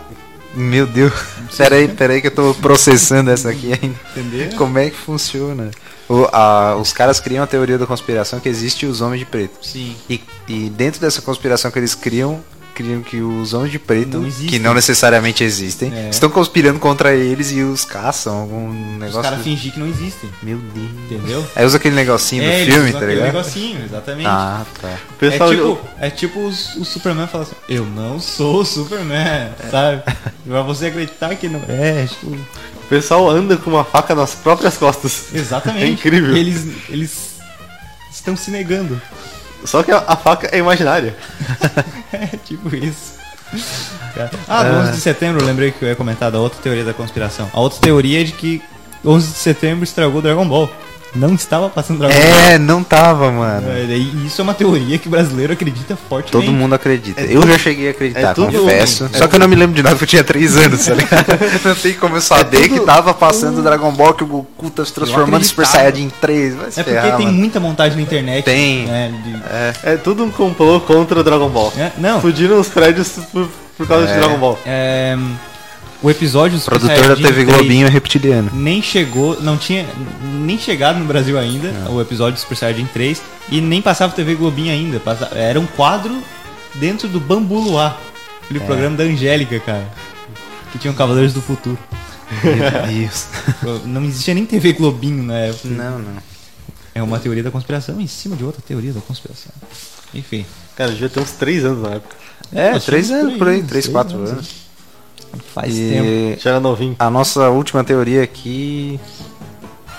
Speaker 5: meu Deus. Peraí, peraí que eu tô processando essa aqui ainda.
Speaker 3: Entendeu?
Speaker 5: Como é que funciona? O- a- os caras criam a teoria da conspiração que existe os homens de preto.
Speaker 3: Sim.
Speaker 5: E, e dentro dessa conspiração que eles criam, criam que os homens de preto,
Speaker 3: Não
Speaker 5: que não necessariamente existem,
Speaker 3: É.
Speaker 5: estão conspirando contra eles e os caçam. Algum
Speaker 3: Os
Speaker 5: negócio.
Speaker 3: caras fingem que não existem.
Speaker 5: Meu Deus.
Speaker 3: Entendeu?
Speaker 5: Aí usa aquele negocinho
Speaker 3: É,
Speaker 5: do filme, tá
Speaker 3: aquele
Speaker 5: ligado?
Speaker 3: negocinho, exatamente.
Speaker 5: Ah, tá.
Speaker 4: Pessoal,
Speaker 3: é tipo, é tipo os- o Superman fala assim, eu não sou o Superman, sabe? Pra você acreditar que não é, tipo,
Speaker 4: o pessoal anda com uma faca nas próprias costas.
Speaker 3: exatamente.
Speaker 4: É incrível.
Speaker 3: Eles, eles estão se negando.
Speaker 4: Só que a, a faca é imaginária.
Speaker 3: É tipo isso. Ah, do 11 de setembro, lembrei que eu ia comentar da outra teoria da conspiração. A outra teoria é de que 11 de setembro estragou Dragon Ball. Não estava passando Dragon Ball.
Speaker 5: É, não tava, mano.
Speaker 3: É, e isso é uma teoria que o brasileiro acredita fortemente.
Speaker 5: Todo mundo acredita. eu já cheguei a acreditar,
Speaker 4: é tudo-
Speaker 5: confesso.
Speaker 4: é
Speaker 5: Só que eu não me lembro de nada, porque eu tinha 3 anos, tá ligado? não tem como eu saber que tava passando Dragon Ball, que o Goku tá se transformando em Super. Saiyajin 3. Vai se
Speaker 3: É porque
Speaker 5: ferrar,
Speaker 3: tem
Speaker 5: mano.
Speaker 3: muita montagem na internet.
Speaker 5: Tem.
Speaker 3: né, de-
Speaker 4: É tudo um complô contra o Dragon Ball.
Speaker 3: É, não,
Speaker 4: Fudiram os prédios por, por causa de Dragon Ball.
Speaker 3: é, o episódio
Speaker 5: produtor da TV
Speaker 3: 3
Speaker 5: Globinho é reptiliano.
Speaker 3: nem chegou, não tinha nem chegado no Brasil ainda, o episódio do Super Saiyajin 3, e nem passava TV Globinho ainda. passa- era um quadro dentro do Bambu Luar,
Speaker 5: É.
Speaker 3: aquele programa da Angélica, cara. Que tinha o Cavaleiros do Futuro.
Speaker 5: Meu Deus.
Speaker 3: Não existia nem TV Globinho na época.
Speaker 5: Não, não.
Speaker 3: É uma teoria da conspiração em cima de outra teoria da conspiração. Enfim.
Speaker 4: Cara, devia ter uns 3 anos na época.
Speaker 5: É,
Speaker 3: Nós
Speaker 5: 3
Speaker 3: tínhamos
Speaker 5: anos por aí,
Speaker 3: três,
Speaker 5: 3,
Speaker 3: três
Speaker 5: 4
Speaker 3: anos.
Speaker 5: anos.
Speaker 3: Faz tempo.
Speaker 5: E
Speaker 4: Já era novinho.
Speaker 5: a nossa última teoria aqui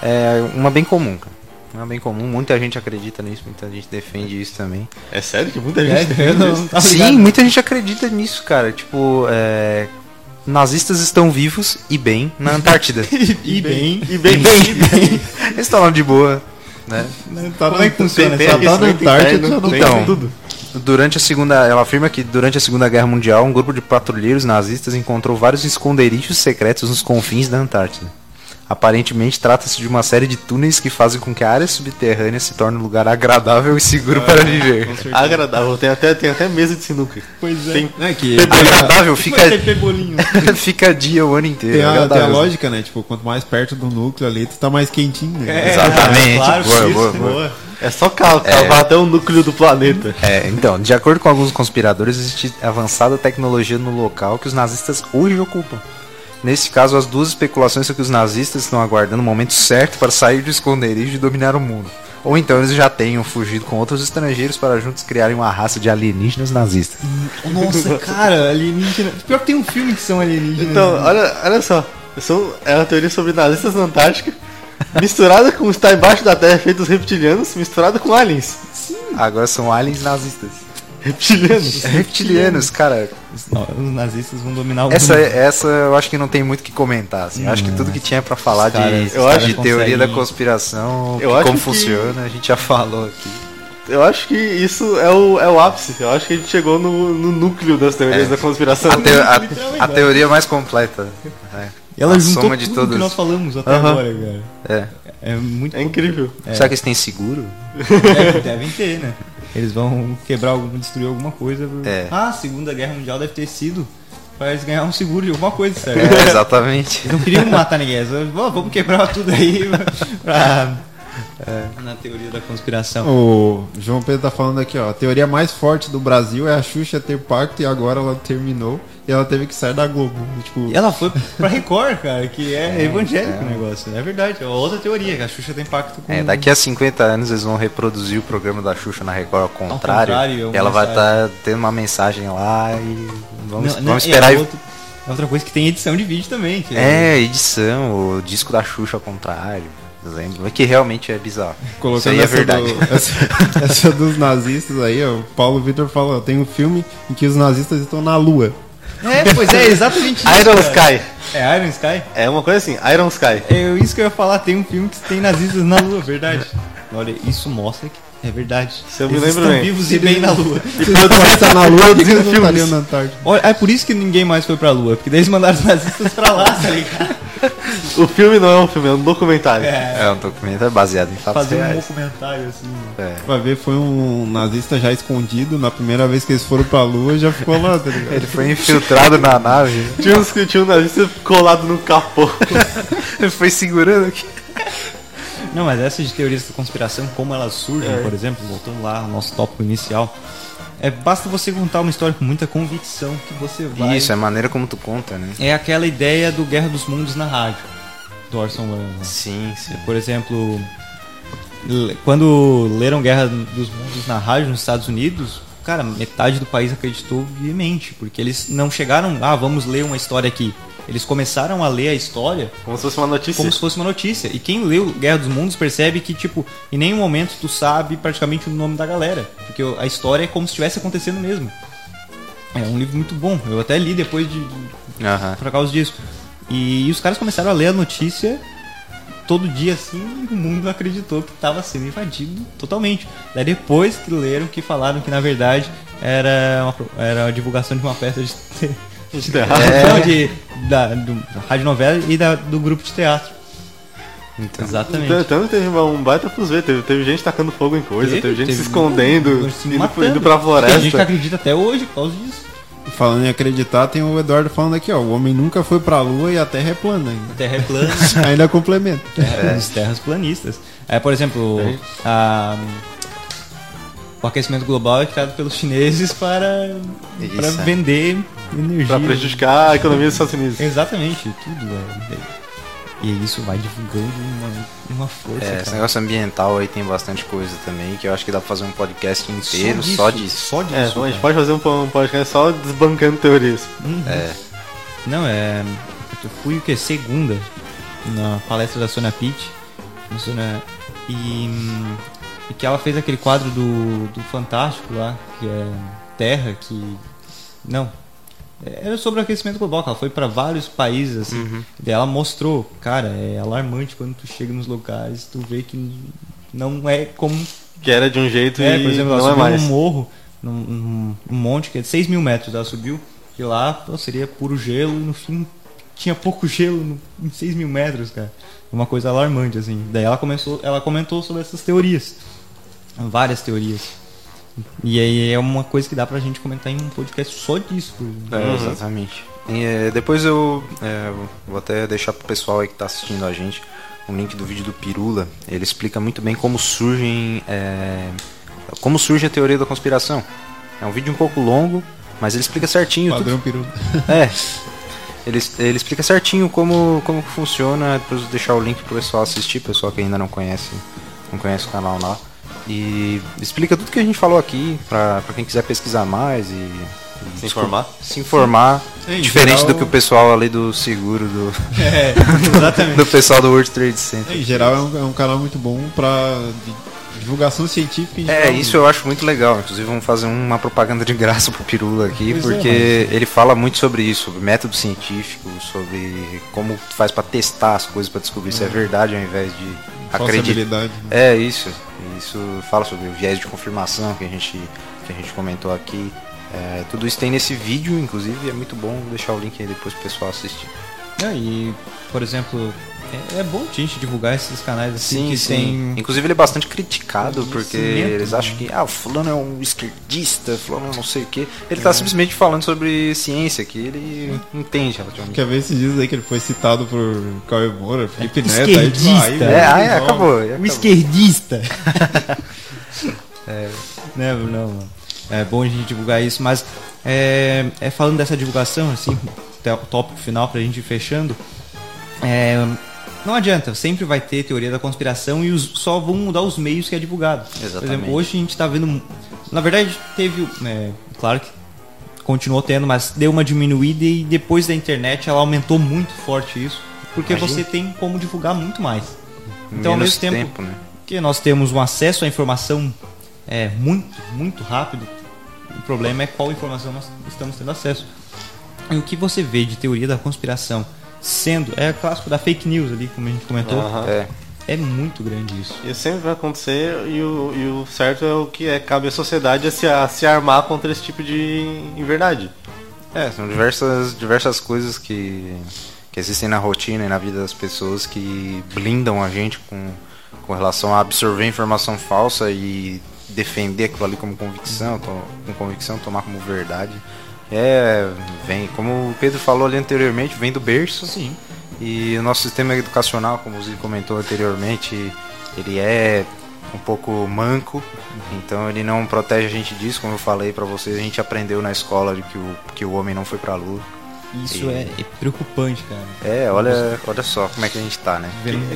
Speaker 5: é uma bem comum, cara. Uma bem comum, muita gente acredita nisso, muita gente defende isso também.
Speaker 4: É sério que muita gente
Speaker 3: É, eu não tava
Speaker 5: Sim,
Speaker 3: ligado.
Speaker 5: muita gente acredita nisso, cara. Tipo, é, nazistas estão vivos e bem na Antártida.
Speaker 3: E bem.
Speaker 4: E bem,
Speaker 5: Eles estão lá de boa, né?
Speaker 7: Tá
Speaker 3: Como é que funciona
Speaker 7: Só tá na Antártida, não
Speaker 4: tem
Speaker 5: Então,
Speaker 4: tudo.
Speaker 5: Durante a segunda, ela afirma que durante a Segunda Guerra Mundial, um grupo de patrulheiros nazistas encontrou vários esconderijos secretos nos confins da Antártida. Aparentemente, trata-se de uma série de túneis que fazem com que a área subterrânea se torne um lugar agradável e seguro para viver.
Speaker 4: Agradável, tem até, tem até mesa de sinuca.
Speaker 3: Pois é.
Speaker 4: Tem,
Speaker 7: É que
Speaker 5: Agradável fica, fica dia o ano inteiro.
Speaker 7: tem a, tem a
Speaker 5: agradável.
Speaker 7: lógica, né? Tipo, quanto mais perto do núcleo ali, tu tá mais quentinho, né?
Speaker 3: É,
Speaker 5: Exatamente.
Speaker 3: claro,
Speaker 5: Boa, boa,
Speaker 3: isso.
Speaker 5: boa.
Speaker 4: É só ca- cavar até o núcleo do planeta.
Speaker 5: É, então, de acordo com alguns conspiradores, existe avançada tecnologia no local que os nazistas hoje ocupam. Nesse caso, as duas especulações são que os nazistas estão aguardando o momento certo para sair do esconderijo e dominar o mundo. Ou então eles já tenham fugido com outros estrangeiros para juntos criarem uma raça de alienígenas nazistas.
Speaker 3: Nossa, cara, alienígena. Pior que tem um filme que são alienígenas.
Speaker 4: Então, olha, olha só. São, é uma teoria sobre nazistas na Antártica, misturada com estar embaixo da Terra feitos reptilianos, misturada com aliens.
Speaker 5: Agora são aliens nazistas.
Speaker 4: Reptilianos.
Speaker 5: Reptilianos, cara.
Speaker 3: Não, os nazistas vão dominar o
Speaker 5: Essa,
Speaker 3: mundo.
Speaker 5: essa eu acho que não tem muito o que comentar. Assim. Eu acho que tudo que tinha pra falar de, eu acho de teoria da conspiração,
Speaker 4: Eu
Speaker 5: como
Speaker 4: que-
Speaker 5: funciona, a gente já falou aqui.
Speaker 4: Eu acho que isso é o, é o ápice. Eu acho que a gente chegou no, no núcleo das teorias
Speaker 5: É.
Speaker 4: da conspiração.
Speaker 5: A, teo- a- a teoria mais completa. É.
Speaker 3: Ela
Speaker 5: a
Speaker 3: juntou
Speaker 5: soma de
Speaker 3: tudo
Speaker 5: todas.
Speaker 3: que nós falamos até agora, cara.
Speaker 5: É.
Speaker 3: É muito.
Speaker 4: É incrível.
Speaker 5: Será que eles têm seguro?
Speaker 3: Devem, devem ter, né? Eles vão quebrar algum, destruir alguma coisa.
Speaker 5: É.
Speaker 3: Ah, a Segunda Guerra Mundial deve ter sido pra eles ganhar um seguro de alguma coisa, sério.
Speaker 5: É, exatamente.
Speaker 3: Eles não queriam matar ninguém. eles falaram, "Vamos- vamos quebrar tudo aí pra... na teoria da conspiração.
Speaker 7: O João Pedro tá falando aqui, ó. A teoria mais forte do Brasil é a Xuxa ter pacto e agora ela terminou e ela teve que sair da Globo. Tipo,
Speaker 3: E ela foi pra Record, cara, que é, evangélico o negócio. É verdade, é outra teoria, que a Xuxa tem pacto com...
Speaker 5: É, daqui a 50 anos eles vão reproduzir o programa da Xuxa na Record ao contrário.
Speaker 3: contrário, é
Speaker 5: ela vai estar tendo uma mensagem lá e vamos,
Speaker 3: Não, não,
Speaker 5: vamos esperar.
Speaker 3: É
Speaker 5: e-
Speaker 3: outra, é outra coisa que tem edição de vídeo também. Que
Speaker 5: É, edição, o disco da Xuxa ao contrário. Lembra? Que realmente é bizarro. Isso
Speaker 7: colocando
Speaker 5: aí é
Speaker 7: essa,
Speaker 5: verdade.
Speaker 7: do- essa, essa dos nazistas aí, ó. O Paulo Vitor falou, tem um filme em que os nazistas estão na lua.
Speaker 3: É, pois é, exatamente isso.
Speaker 4: Iron
Speaker 3: cara.
Speaker 4: Sky.
Speaker 3: É Iron Sky?
Speaker 4: É uma coisa assim, Iron Sky.
Speaker 3: É isso que eu ia falar, tem um filme que tem nazistas na lua, verdade. Olha, isso mostra que é verdade.
Speaker 4: Se eu me
Speaker 3: Eles
Speaker 4: lembro
Speaker 3: estão
Speaker 4: bem.
Speaker 3: vivos e bem na lua.
Speaker 7: Se eles estar na lua, eles não estariam na Antártida.
Speaker 3: Olha, é por isso que ninguém mais foi pra lua, porque daí eles mandaram os nazistas pra lá, tá ligado?
Speaker 4: O filme não é um filme, é um documentário.
Speaker 5: É um documentário baseado em fatos
Speaker 3: Fazer um
Speaker 5: reais.
Speaker 3: documentário assim.
Speaker 5: É.
Speaker 7: Vai ver, foi um nazista já escondido. Na primeira vez que eles foram pra lua, já ficou lá, tá ligado?
Speaker 5: Ele foi infiltrado na nave.
Speaker 4: Tinha, uns, que- tinha um nazista colado no capô.
Speaker 5: Ele foi segurando aqui.
Speaker 3: Não, mas essas de teorias da conspiração, como elas surgem, por exemplo, voltando lá ao nosso tópico inicial, é basta você contar uma história com muita convicção que você vai.
Speaker 5: Isso, é a maneira como tu conta, né?
Speaker 3: É aquela ideia do Guerra dos Mundos na rádio, do Orson Welles. né?
Speaker 5: Sim, sim.
Speaker 3: Por exemplo, quando leram Guerra dos Mundos na rádio nos Estados Unidos, cara, metade do país acreditou viamente, porque eles não chegaram, ah, vamos ler uma história aqui. Eles começaram a ler a história
Speaker 4: Como se fosse uma notícia.
Speaker 3: como se fosse uma notícia. E quem leu Guerra dos Mundos percebe que, tipo, em nenhum momento tu sabe praticamente o nome da galera. Porque a história é como se estivesse acontecendo mesmo. É um livro muito bom. Eu até li depois de, de-
Speaker 5: Aham.
Speaker 3: por causa disso. E, os caras começaram a ler a notícia todo dia assim e o mundo acreditou que estava sendo invadido totalmente. Daí depois que leram que falaram que na verdade era uma, era a divulgação de uma peça de, de, não, de da, do, da rádio novela e da, do grupo de teatro.
Speaker 5: Então,
Speaker 3: Exatamente.
Speaker 4: Então, então teve um baita ver, teve, teve gente tacando fogo em coisa, teve,
Speaker 3: Teve,
Speaker 4: gente
Speaker 3: teve
Speaker 4: se escondendo,
Speaker 3: se
Speaker 4: indo,
Speaker 3: matando.
Speaker 4: indo pra
Speaker 3: Tem gente que
Speaker 4: floresta.
Speaker 3: acredita até hoje por causa disso.
Speaker 7: E Falando em acreditar, tem o Eduardo falando aqui, ó. O homem nunca foi pra lua e a terra é plana ainda.
Speaker 3: A Terra é plana.
Speaker 7: Ainda complementa.
Speaker 3: É, dos terras planistas. É, por exemplo, a- o aquecimento global é criado pelos chineses para,
Speaker 5: Isso,
Speaker 3: para
Speaker 5: é.
Speaker 3: Energia.
Speaker 4: Pra prejudicar a economia dos Estados Unidos.
Speaker 3: Exatamente, tudo, velho. E isso vai divulgando uma, uma força.
Speaker 5: é, esse
Speaker 3: cara.
Speaker 5: negócio ambiental aí tem bastante coisa também, que eu acho que dá pra fazer um podcast inteiro
Speaker 3: disso,
Speaker 5: só disso.
Speaker 3: Só disso.
Speaker 4: É, então a gente pode fazer um po- podcast só desbancando teorias.
Speaker 3: Uhum.
Speaker 5: É.
Speaker 3: Não, é. Eu fui o que? Segunda na palestra da Sônia Pitt. na Sônia- E, e que ela fez aquele quadro do, do Fantástico lá, que é Terra, que. Não. Era sobre o aquecimento global, ela foi para vários países, assim.
Speaker 5: Uhum.
Speaker 3: Daí ela mostrou, cara, é alarmante quando tu chega nos lugares, tu vê que não é como
Speaker 4: Que era de um jeito
Speaker 3: é,
Speaker 4: e
Speaker 3: por exemplo, ela
Speaker 4: não é
Speaker 3: subiu
Speaker 4: mais.
Speaker 3: num morro, num, um monte que é de 6 mil metros, ela subiu, e lá pô, seria puro gelo, e no fim tinha pouco gelo em 6 mil metros, cara. Uma coisa alarmante, assim. Daí ela começou, ela comentou sobre essas teorias. Várias teorias. E aí é uma coisa que dá pra gente comentar em um podcast só disso.
Speaker 5: É, exatamente. E, é, depois eu é, vou até deixar pro pessoal aí que tá assistindo a gente um link do vídeo do Pirula. Ele explica muito bem como surgem. é, como surge a teoria da conspiração. É um vídeo um pouco longo, mas ele explica certinho tudo
Speaker 7: Padrão peru.
Speaker 5: É. Ele, ele explica certinho como, como que funciona. Depois eu vou deixar o link pro pessoal assistir, pessoal que ainda não conhece não conhece o canal lá. E explica tudo que a gente falou aqui pra, pra quem quiser pesquisar mais e.
Speaker 4: Se informar.
Speaker 5: Se informar.
Speaker 7: É, em
Speaker 5: diferente
Speaker 7: geral-
Speaker 5: do que o pessoal ali do seguro, do,
Speaker 3: É, exatamente.
Speaker 5: do pessoal do World Trade Center.
Speaker 7: Em geral é um, é um canal muito bom pra di- divulgação científica. em
Speaker 5: É, isso eu acho muito legal. Inclusive, vamos fazer uma propaganda de graça pro Pirula aqui,
Speaker 7: Pois é,
Speaker 5: porque ele fala muito sobre isso, sobre método científico, sobre como faz pra testar as coisas pra descobrir se é verdade ao invés de acreditar.
Speaker 7: né?
Speaker 5: É isso. Isso fala sobre o viés de confirmação que a gente que a gente comentou aqui. É, tudo isso tem nesse vídeo, inclusive, é muito bom Vou deixar o link aí depois pro pessoal assistir.
Speaker 3: É, e, por exemplo, é, é bom a gente divulgar esses canais assim que tem.
Speaker 5: Inclusive ele é bastante criticado porque eles
Speaker 3: né?
Speaker 5: acham que ah, o fulano é um esquerdista, fulano é não sei o que. Ele tá simplesmente falando sobre ciência, que ele entende relativamente.
Speaker 7: Quer ver esses dias aí que ele foi citado por Cauê Moura, Felipe Neto, aí,
Speaker 3: Esquerdista.
Speaker 7: aí,
Speaker 5: É, ah, é, acabou. é, acabou.
Speaker 3: esquerdista. é, né, não, mano. É bom a gente divulgar isso, mas é, é falando dessa divulgação, assim, até o tópico final pra gente ir fechando. é, não adianta, sempre vai ter teoria da conspiração e os, só vão mudar os meios que é divulgado. Por
Speaker 5: Exatamente.
Speaker 3: exemplo, hoje a gente tá vendo. Na verdade, teve. é, claro que continuou tendo, mas deu uma diminuída e depois da internet ela aumentou muito forte isso. Porque
Speaker 5: Imagina.
Speaker 3: você tem como divulgar muito mais. Então, ao
Speaker 5: Menos
Speaker 3: mesmo tempo,
Speaker 5: né?
Speaker 3: que nós temos um acesso à informação é, muito, muito rápido. O problema é qual informação nós estamos tendo acesso. E o que você vê de teoria da conspiração sendo, é clássico da fake news ali, como a gente comentou,
Speaker 4: Aham.
Speaker 5: É.
Speaker 3: é muito grande isso.
Speaker 4: Isso sempre vai acontecer e o, e o certo é o que é, cabe à sociedade a se, a se armar contra esse tipo de inverdade.
Speaker 5: É, são diversas, diversas coisas que, que existem na rotina e na vida das pessoas que blindam a gente com, com relação a absorver informação falsa e defender aquilo ali como convicção, com convicção, tomar como verdade. É, vem, como o Pedro falou ali anteriormente, vem do berço.
Speaker 3: Sim.
Speaker 5: E o nosso sistema educacional, como o Zico comentou anteriormente, ele é um pouco manco, então ele não protege a gente disso, como eu falei pra vocês, a gente aprendeu na escola de que o, que o homem não foi pra lua.
Speaker 3: Isso
Speaker 5: E-
Speaker 3: é, é preocupante, cara.
Speaker 5: É, olha, olha só como é que a gente tá, né?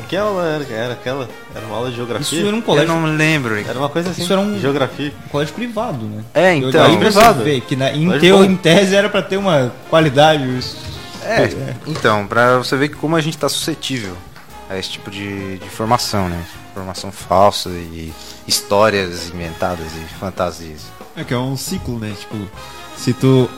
Speaker 4: Que aula era, era aquela? Era uma aula de
Speaker 3: Isso
Speaker 4: geografia?
Speaker 3: era um
Speaker 5: Eu
Speaker 3: colégio,
Speaker 5: não lembro.
Speaker 4: Era uma coisa assim.
Speaker 3: Isso era um-
Speaker 4: Geografia.
Speaker 3: um colégio privado, né?
Speaker 5: É,
Speaker 3: Eu-
Speaker 5: então.
Speaker 3: aí pra você
Speaker 4: privado.
Speaker 3: ver que na, em,
Speaker 4: bom.
Speaker 3: em tese era pra ter uma qualidade. isso.
Speaker 5: É, então, pra você ver que como a gente tá suscetível a esse tipo de, de informação, né? Informação falsa e histórias inventadas e fantasias.
Speaker 7: É que é um ciclo, né? Tipo, se tu,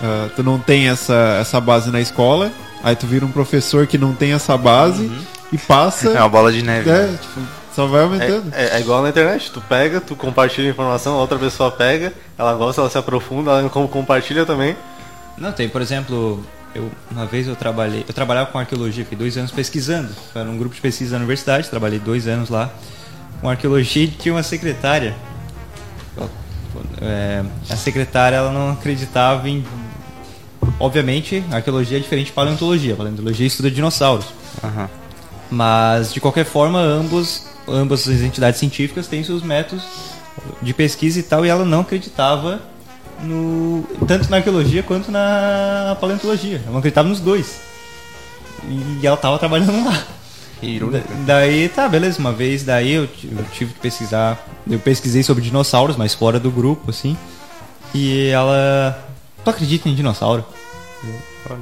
Speaker 7: ah, tu não tem essa, essa base na escola, aí tu vira um professor que não tem essa base e passa.
Speaker 5: É uma bola de neve.
Speaker 7: né,
Speaker 5: né?
Speaker 7: tipo, só vai aumentando.
Speaker 4: É, é- é igual na internet, tu pega, tu compartilha a informação, a outra pessoa pega, ela gosta, ela se aprofunda, ela com- compartilha também.
Speaker 3: Não, tem, por exemplo, eu, uma vez eu trabalhei, eu trabalhava com arqueologia, fiquei dois anos pesquisando. Era um grupo de pesquisa da universidade, trabalhei dois anos lá com arqueologia e tinha uma secretária. É, a secretária ela não acreditava em. Obviamente, arqueologia é diferente de paleontologia. Paleontologia estuda dinossauros.
Speaker 5: Aham.
Speaker 3: Mas de qualquer forma, ambos, ambas as entidades científicas têm seus métodos de pesquisa e tal, e ela não acreditava no tanto na arqueologia quanto na paleontologia. Ela não acreditava nos dois. E ela estava trabalhando lá.
Speaker 5: Irônico.
Speaker 3: Da- Daí, tá, beleza. Uma vez, daí eu, eu tive que pesquisar. Eu pesquisei sobre dinossauros, mas fora do grupo, assim. E ela. Tu acredita em dinossauro? Eu,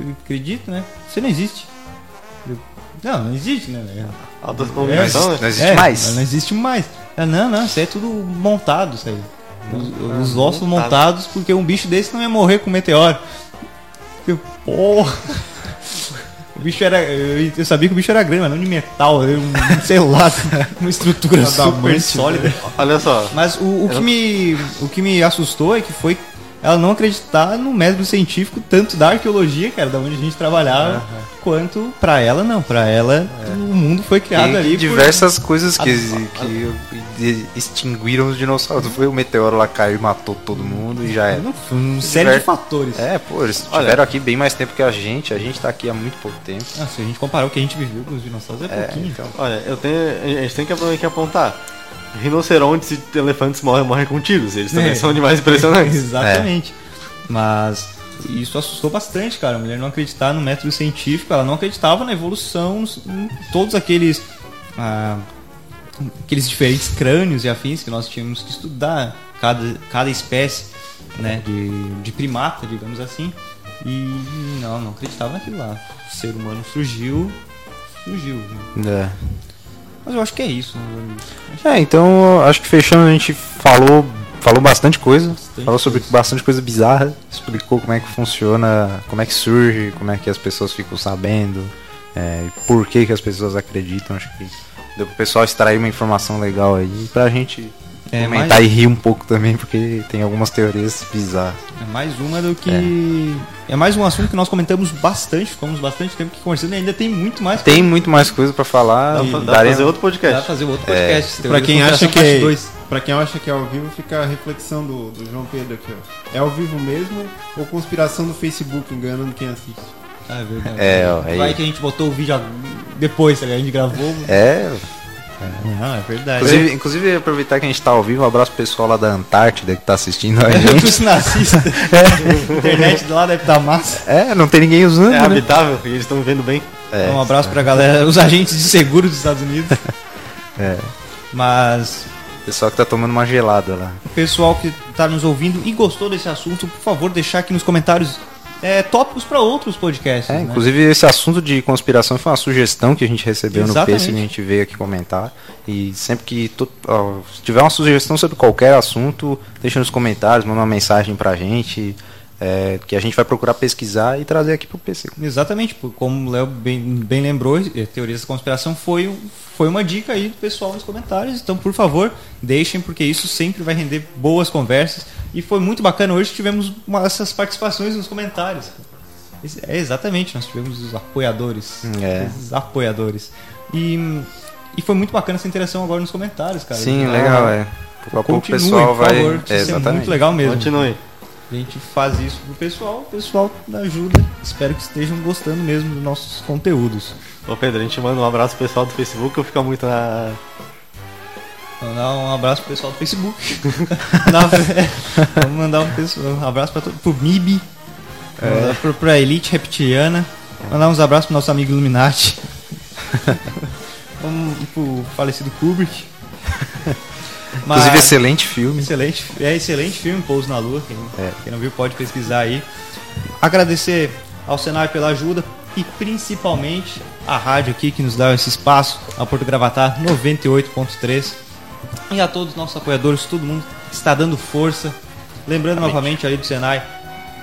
Speaker 3: eu acredito, né? Você não existe. Eu, não, não existe, né?
Speaker 4: Altas
Speaker 5: Não
Speaker 4: convicção,
Speaker 5: existe,
Speaker 4: né?
Speaker 5: não existe
Speaker 3: É,
Speaker 5: mais.
Speaker 3: Não existe mais. Ela, não, não, isso aí é tudo montado, isso aí. Os, os ossos
Speaker 4: montado.
Speaker 3: montados porque um bicho desse não ia morrer com um meteoro. Eu, porra. O bicho era. Eu, sabia que o bicho era grande, mas não de metal, um, sei lá, uma estrutura super sólida.
Speaker 4: Olha só,
Speaker 3: Mas o, o que me, o que me assustou é que foi ela não acreditar no método científico tanto da arqueologia, que era da onde a gente trabalhava, quanto pra ela não. Pra ela o mundo foi criado
Speaker 5: Tem
Speaker 3: ali por-
Speaker 5: diversas coisas que, que de- extinguiram os dinossauros. Foi o meteoro lá caiu e matou todo mundo e já era.
Speaker 3: Não, foi uma série de
Speaker 5: Diver-
Speaker 3: fatores.
Speaker 5: É, pô, eles
Speaker 4: Olha-
Speaker 5: tiveram aqui bem mais tempo que a gente. A gente tá aqui há muito pouco tempo.
Speaker 3: Ah, se a gente comparar o que a gente viveu com os dinossauros é,
Speaker 5: É,
Speaker 3: pouquinho.
Speaker 5: então.
Speaker 4: olha, eu tenho, a gente tem que que apontar. Rinocerontes e elefantes morrem, morrem com tiros, eles também
Speaker 3: É.
Speaker 4: são animais impressionantes.
Speaker 3: Exatamente. Mas isso assustou bastante, cara. A mulher não acreditar no método científico, ela não acreditava na evolução, em todos aqueles. ah, aqueles diferentes crânios e afins que nós tínhamos que estudar cada, cada espécie né, de, de primata, digamos assim. E não, não acreditava naquilo lá. O ser humano surgiu, surgiu. né?
Speaker 5: É.
Speaker 3: Mas eu acho que é isso. né?
Speaker 5: É, então acho que fechando a gente falou, falou bastante coisa, falou sobre bastante coisa bizarra, explicou como é que funciona, como é que surge, como é que as pessoas ficam sabendo, é, por que, que as pessoas acreditam. Acho que deu pro pessoal extrair uma informação legal aí pra gente
Speaker 3: É,
Speaker 5: comentar
Speaker 3: mais-
Speaker 5: e rir um pouco também, porque tem algumas teorias bizarras.
Speaker 3: É mais uma do que. É. mais um assunto que nós comentamos bastante, ficamos bastante tempo aqui conversando e ainda tem muito mais
Speaker 5: Tem muito mais coisa pra falar.
Speaker 4: Dá,
Speaker 5: e
Speaker 4: pra- dá pra
Speaker 5: daria-
Speaker 4: fazer outro
Speaker 3: Dá
Speaker 4: podcast.
Speaker 3: pra fazer outro podcast.
Speaker 7: Pra
Speaker 3: Teoria
Speaker 7: quem, acha que é, pra quem acha que é ao vivo, fica a reflexão do, do João Pedro aqui, ó. É ao vivo mesmo ou conspiração do Facebook enganando quem assiste?
Speaker 3: Ah, é verdade.
Speaker 5: É, ó, aí-
Speaker 3: Vai que a gente botou o vídeo depois, tá ligado? A gente gravou.
Speaker 5: É,
Speaker 3: Não, é verdade.
Speaker 5: inclusive, inclusive aproveitar que a gente tá ao vivo, um abraço pro pessoal lá da Antártida que tá assistindo a
Speaker 3: Eu
Speaker 5: gente.
Speaker 3: fui nazista. Internet lá deve estar massa.
Speaker 5: É, não tem ninguém usando,
Speaker 4: É
Speaker 5: né?
Speaker 4: habitável e eles estão vivendo bem.
Speaker 5: É,
Speaker 3: um abraço pra galera, os agentes de seguro dos Estados Unidos.
Speaker 5: É.
Speaker 3: Mas
Speaker 5: Pessoal que tá tomando uma gelada lá.
Speaker 3: o pessoal que tá nos ouvindo e gostou desse assunto, por favor, deixar aqui nos comentários é, tópicos pra outros podcasts.
Speaker 5: É,
Speaker 3: né?
Speaker 5: inclusive esse assunto de conspiração foi uma sugestão que a gente recebeu no
Speaker 3: Exatamente.
Speaker 5: Face que a gente veio aqui comentar. E sempre que tu, ó, se tiver uma sugestão sobre qualquer assunto, deixa nos comentários, manda uma mensagem pra gente, é, que a gente vai procurar pesquisar e trazer aqui pro PC.
Speaker 3: Exatamente, como o Léo bem, bem lembrou, Teorias da Conspiração foi, foi uma dica aí do pessoal nos comentários. Então, por favor, deixem, porque isso sempre vai render boas conversas. E foi muito bacana. Hoje tivemos uma, essas participações nos comentários. Esse- É exatamente, nós tivemos os apoiadores.
Speaker 5: É.
Speaker 3: Os apoiadores. E, e foi muito bacana essa interação agora nos comentários, cara.
Speaker 5: Sim,
Speaker 3: Então,
Speaker 5: legal, é. Pouco a pouco o
Speaker 3: Continue,
Speaker 5: pessoal
Speaker 3: por
Speaker 5: vai.
Speaker 3: favor,
Speaker 5: é,
Speaker 3: isso é muito legal mesmo.
Speaker 4: Continue.
Speaker 3: A gente faz isso pro pessoal, o pessoal ajuda. Espero que estejam gostando mesmo dos nossos conteúdos.
Speaker 4: Ô Pedro, a gente manda um abraço pro pessoal do Facebook ou fica muito na.
Speaker 3: Mandar um abraço pro pessoal do Facebook. Vamos mandar um, pessoal- um abraço pra todo, pro MIB, mandar pro, pra Elite Reptiliana, mandar uns abraços pro nosso amigo Illuminati. Vamos pro falecido Kubrick. Mas-
Speaker 5: Inclusive, excelente filme.
Speaker 3: Excelente, é excelente filme, Pouso na Lua. Quem,
Speaker 5: É.
Speaker 3: quem não viu pode pesquisar aí. Agradecer ao Senai pela ajuda e principalmente a rádio aqui que nos dá esse espaço, a Porto Gravatar 98.3. E a todos os nossos apoiadores, todo mundo que está dando força. Lembrando novamente ali do Senai,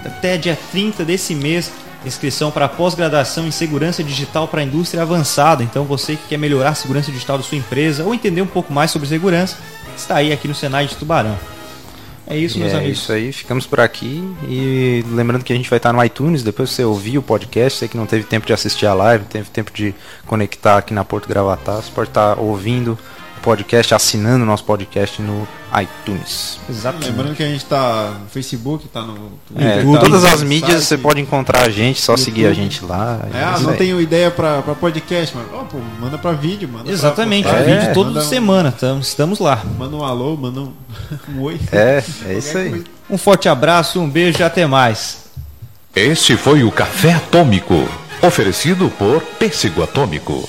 Speaker 3: até dia 30 desse mês, inscrição para pós-graduação em segurança digital para a indústria avançada. Então você que quer melhorar a segurança digital da sua empresa ou entender um pouco mais sobre segurança, está aí aqui no Senai de Tubarão. É isso, meus
Speaker 5: é
Speaker 3: amigos.
Speaker 5: isso aí, ficamos por aqui. E lembrando que a gente vai estar no iTunes, depois você ouvir o podcast, você que não teve tempo de assistir a live, não teve tempo de conectar aqui na Porto Gravatar, você pode estar ouvindo podcast, assinando o nosso podcast no iTunes.
Speaker 3: Exatamente.
Speaker 7: Lembrando que a gente tá no Facebook, tá no
Speaker 5: É,
Speaker 7: Twitter, tá
Speaker 5: todas
Speaker 7: no
Speaker 5: as mídias você pode encontrar a gente, só
Speaker 7: YouTube.
Speaker 5: seguir a gente lá.
Speaker 7: É, ah,
Speaker 5: isso
Speaker 7: não
Speaker 5: aí.
Speaker 7: tenho ideia pra, pra podcast, mas ó, pô, manda pra vídeo, manda
Speaker 3: Exatamente,
Speaker 7: pra
Speaker 5: É,
Speaker 3: vídeo toda
Speaker 7: manda um-
Speaker 3: semana, tam- estamos lá.
Speaker 7: Manda um alô, manda um, um oi.
Speaker 5: É, é isso aí.
Speaker 7: coisa.
Speaker 3: Um forte abraço, um beijo e até mais.
Speaker 1: Este foi o Café Atômico, oferecido por Pêssego Atômico.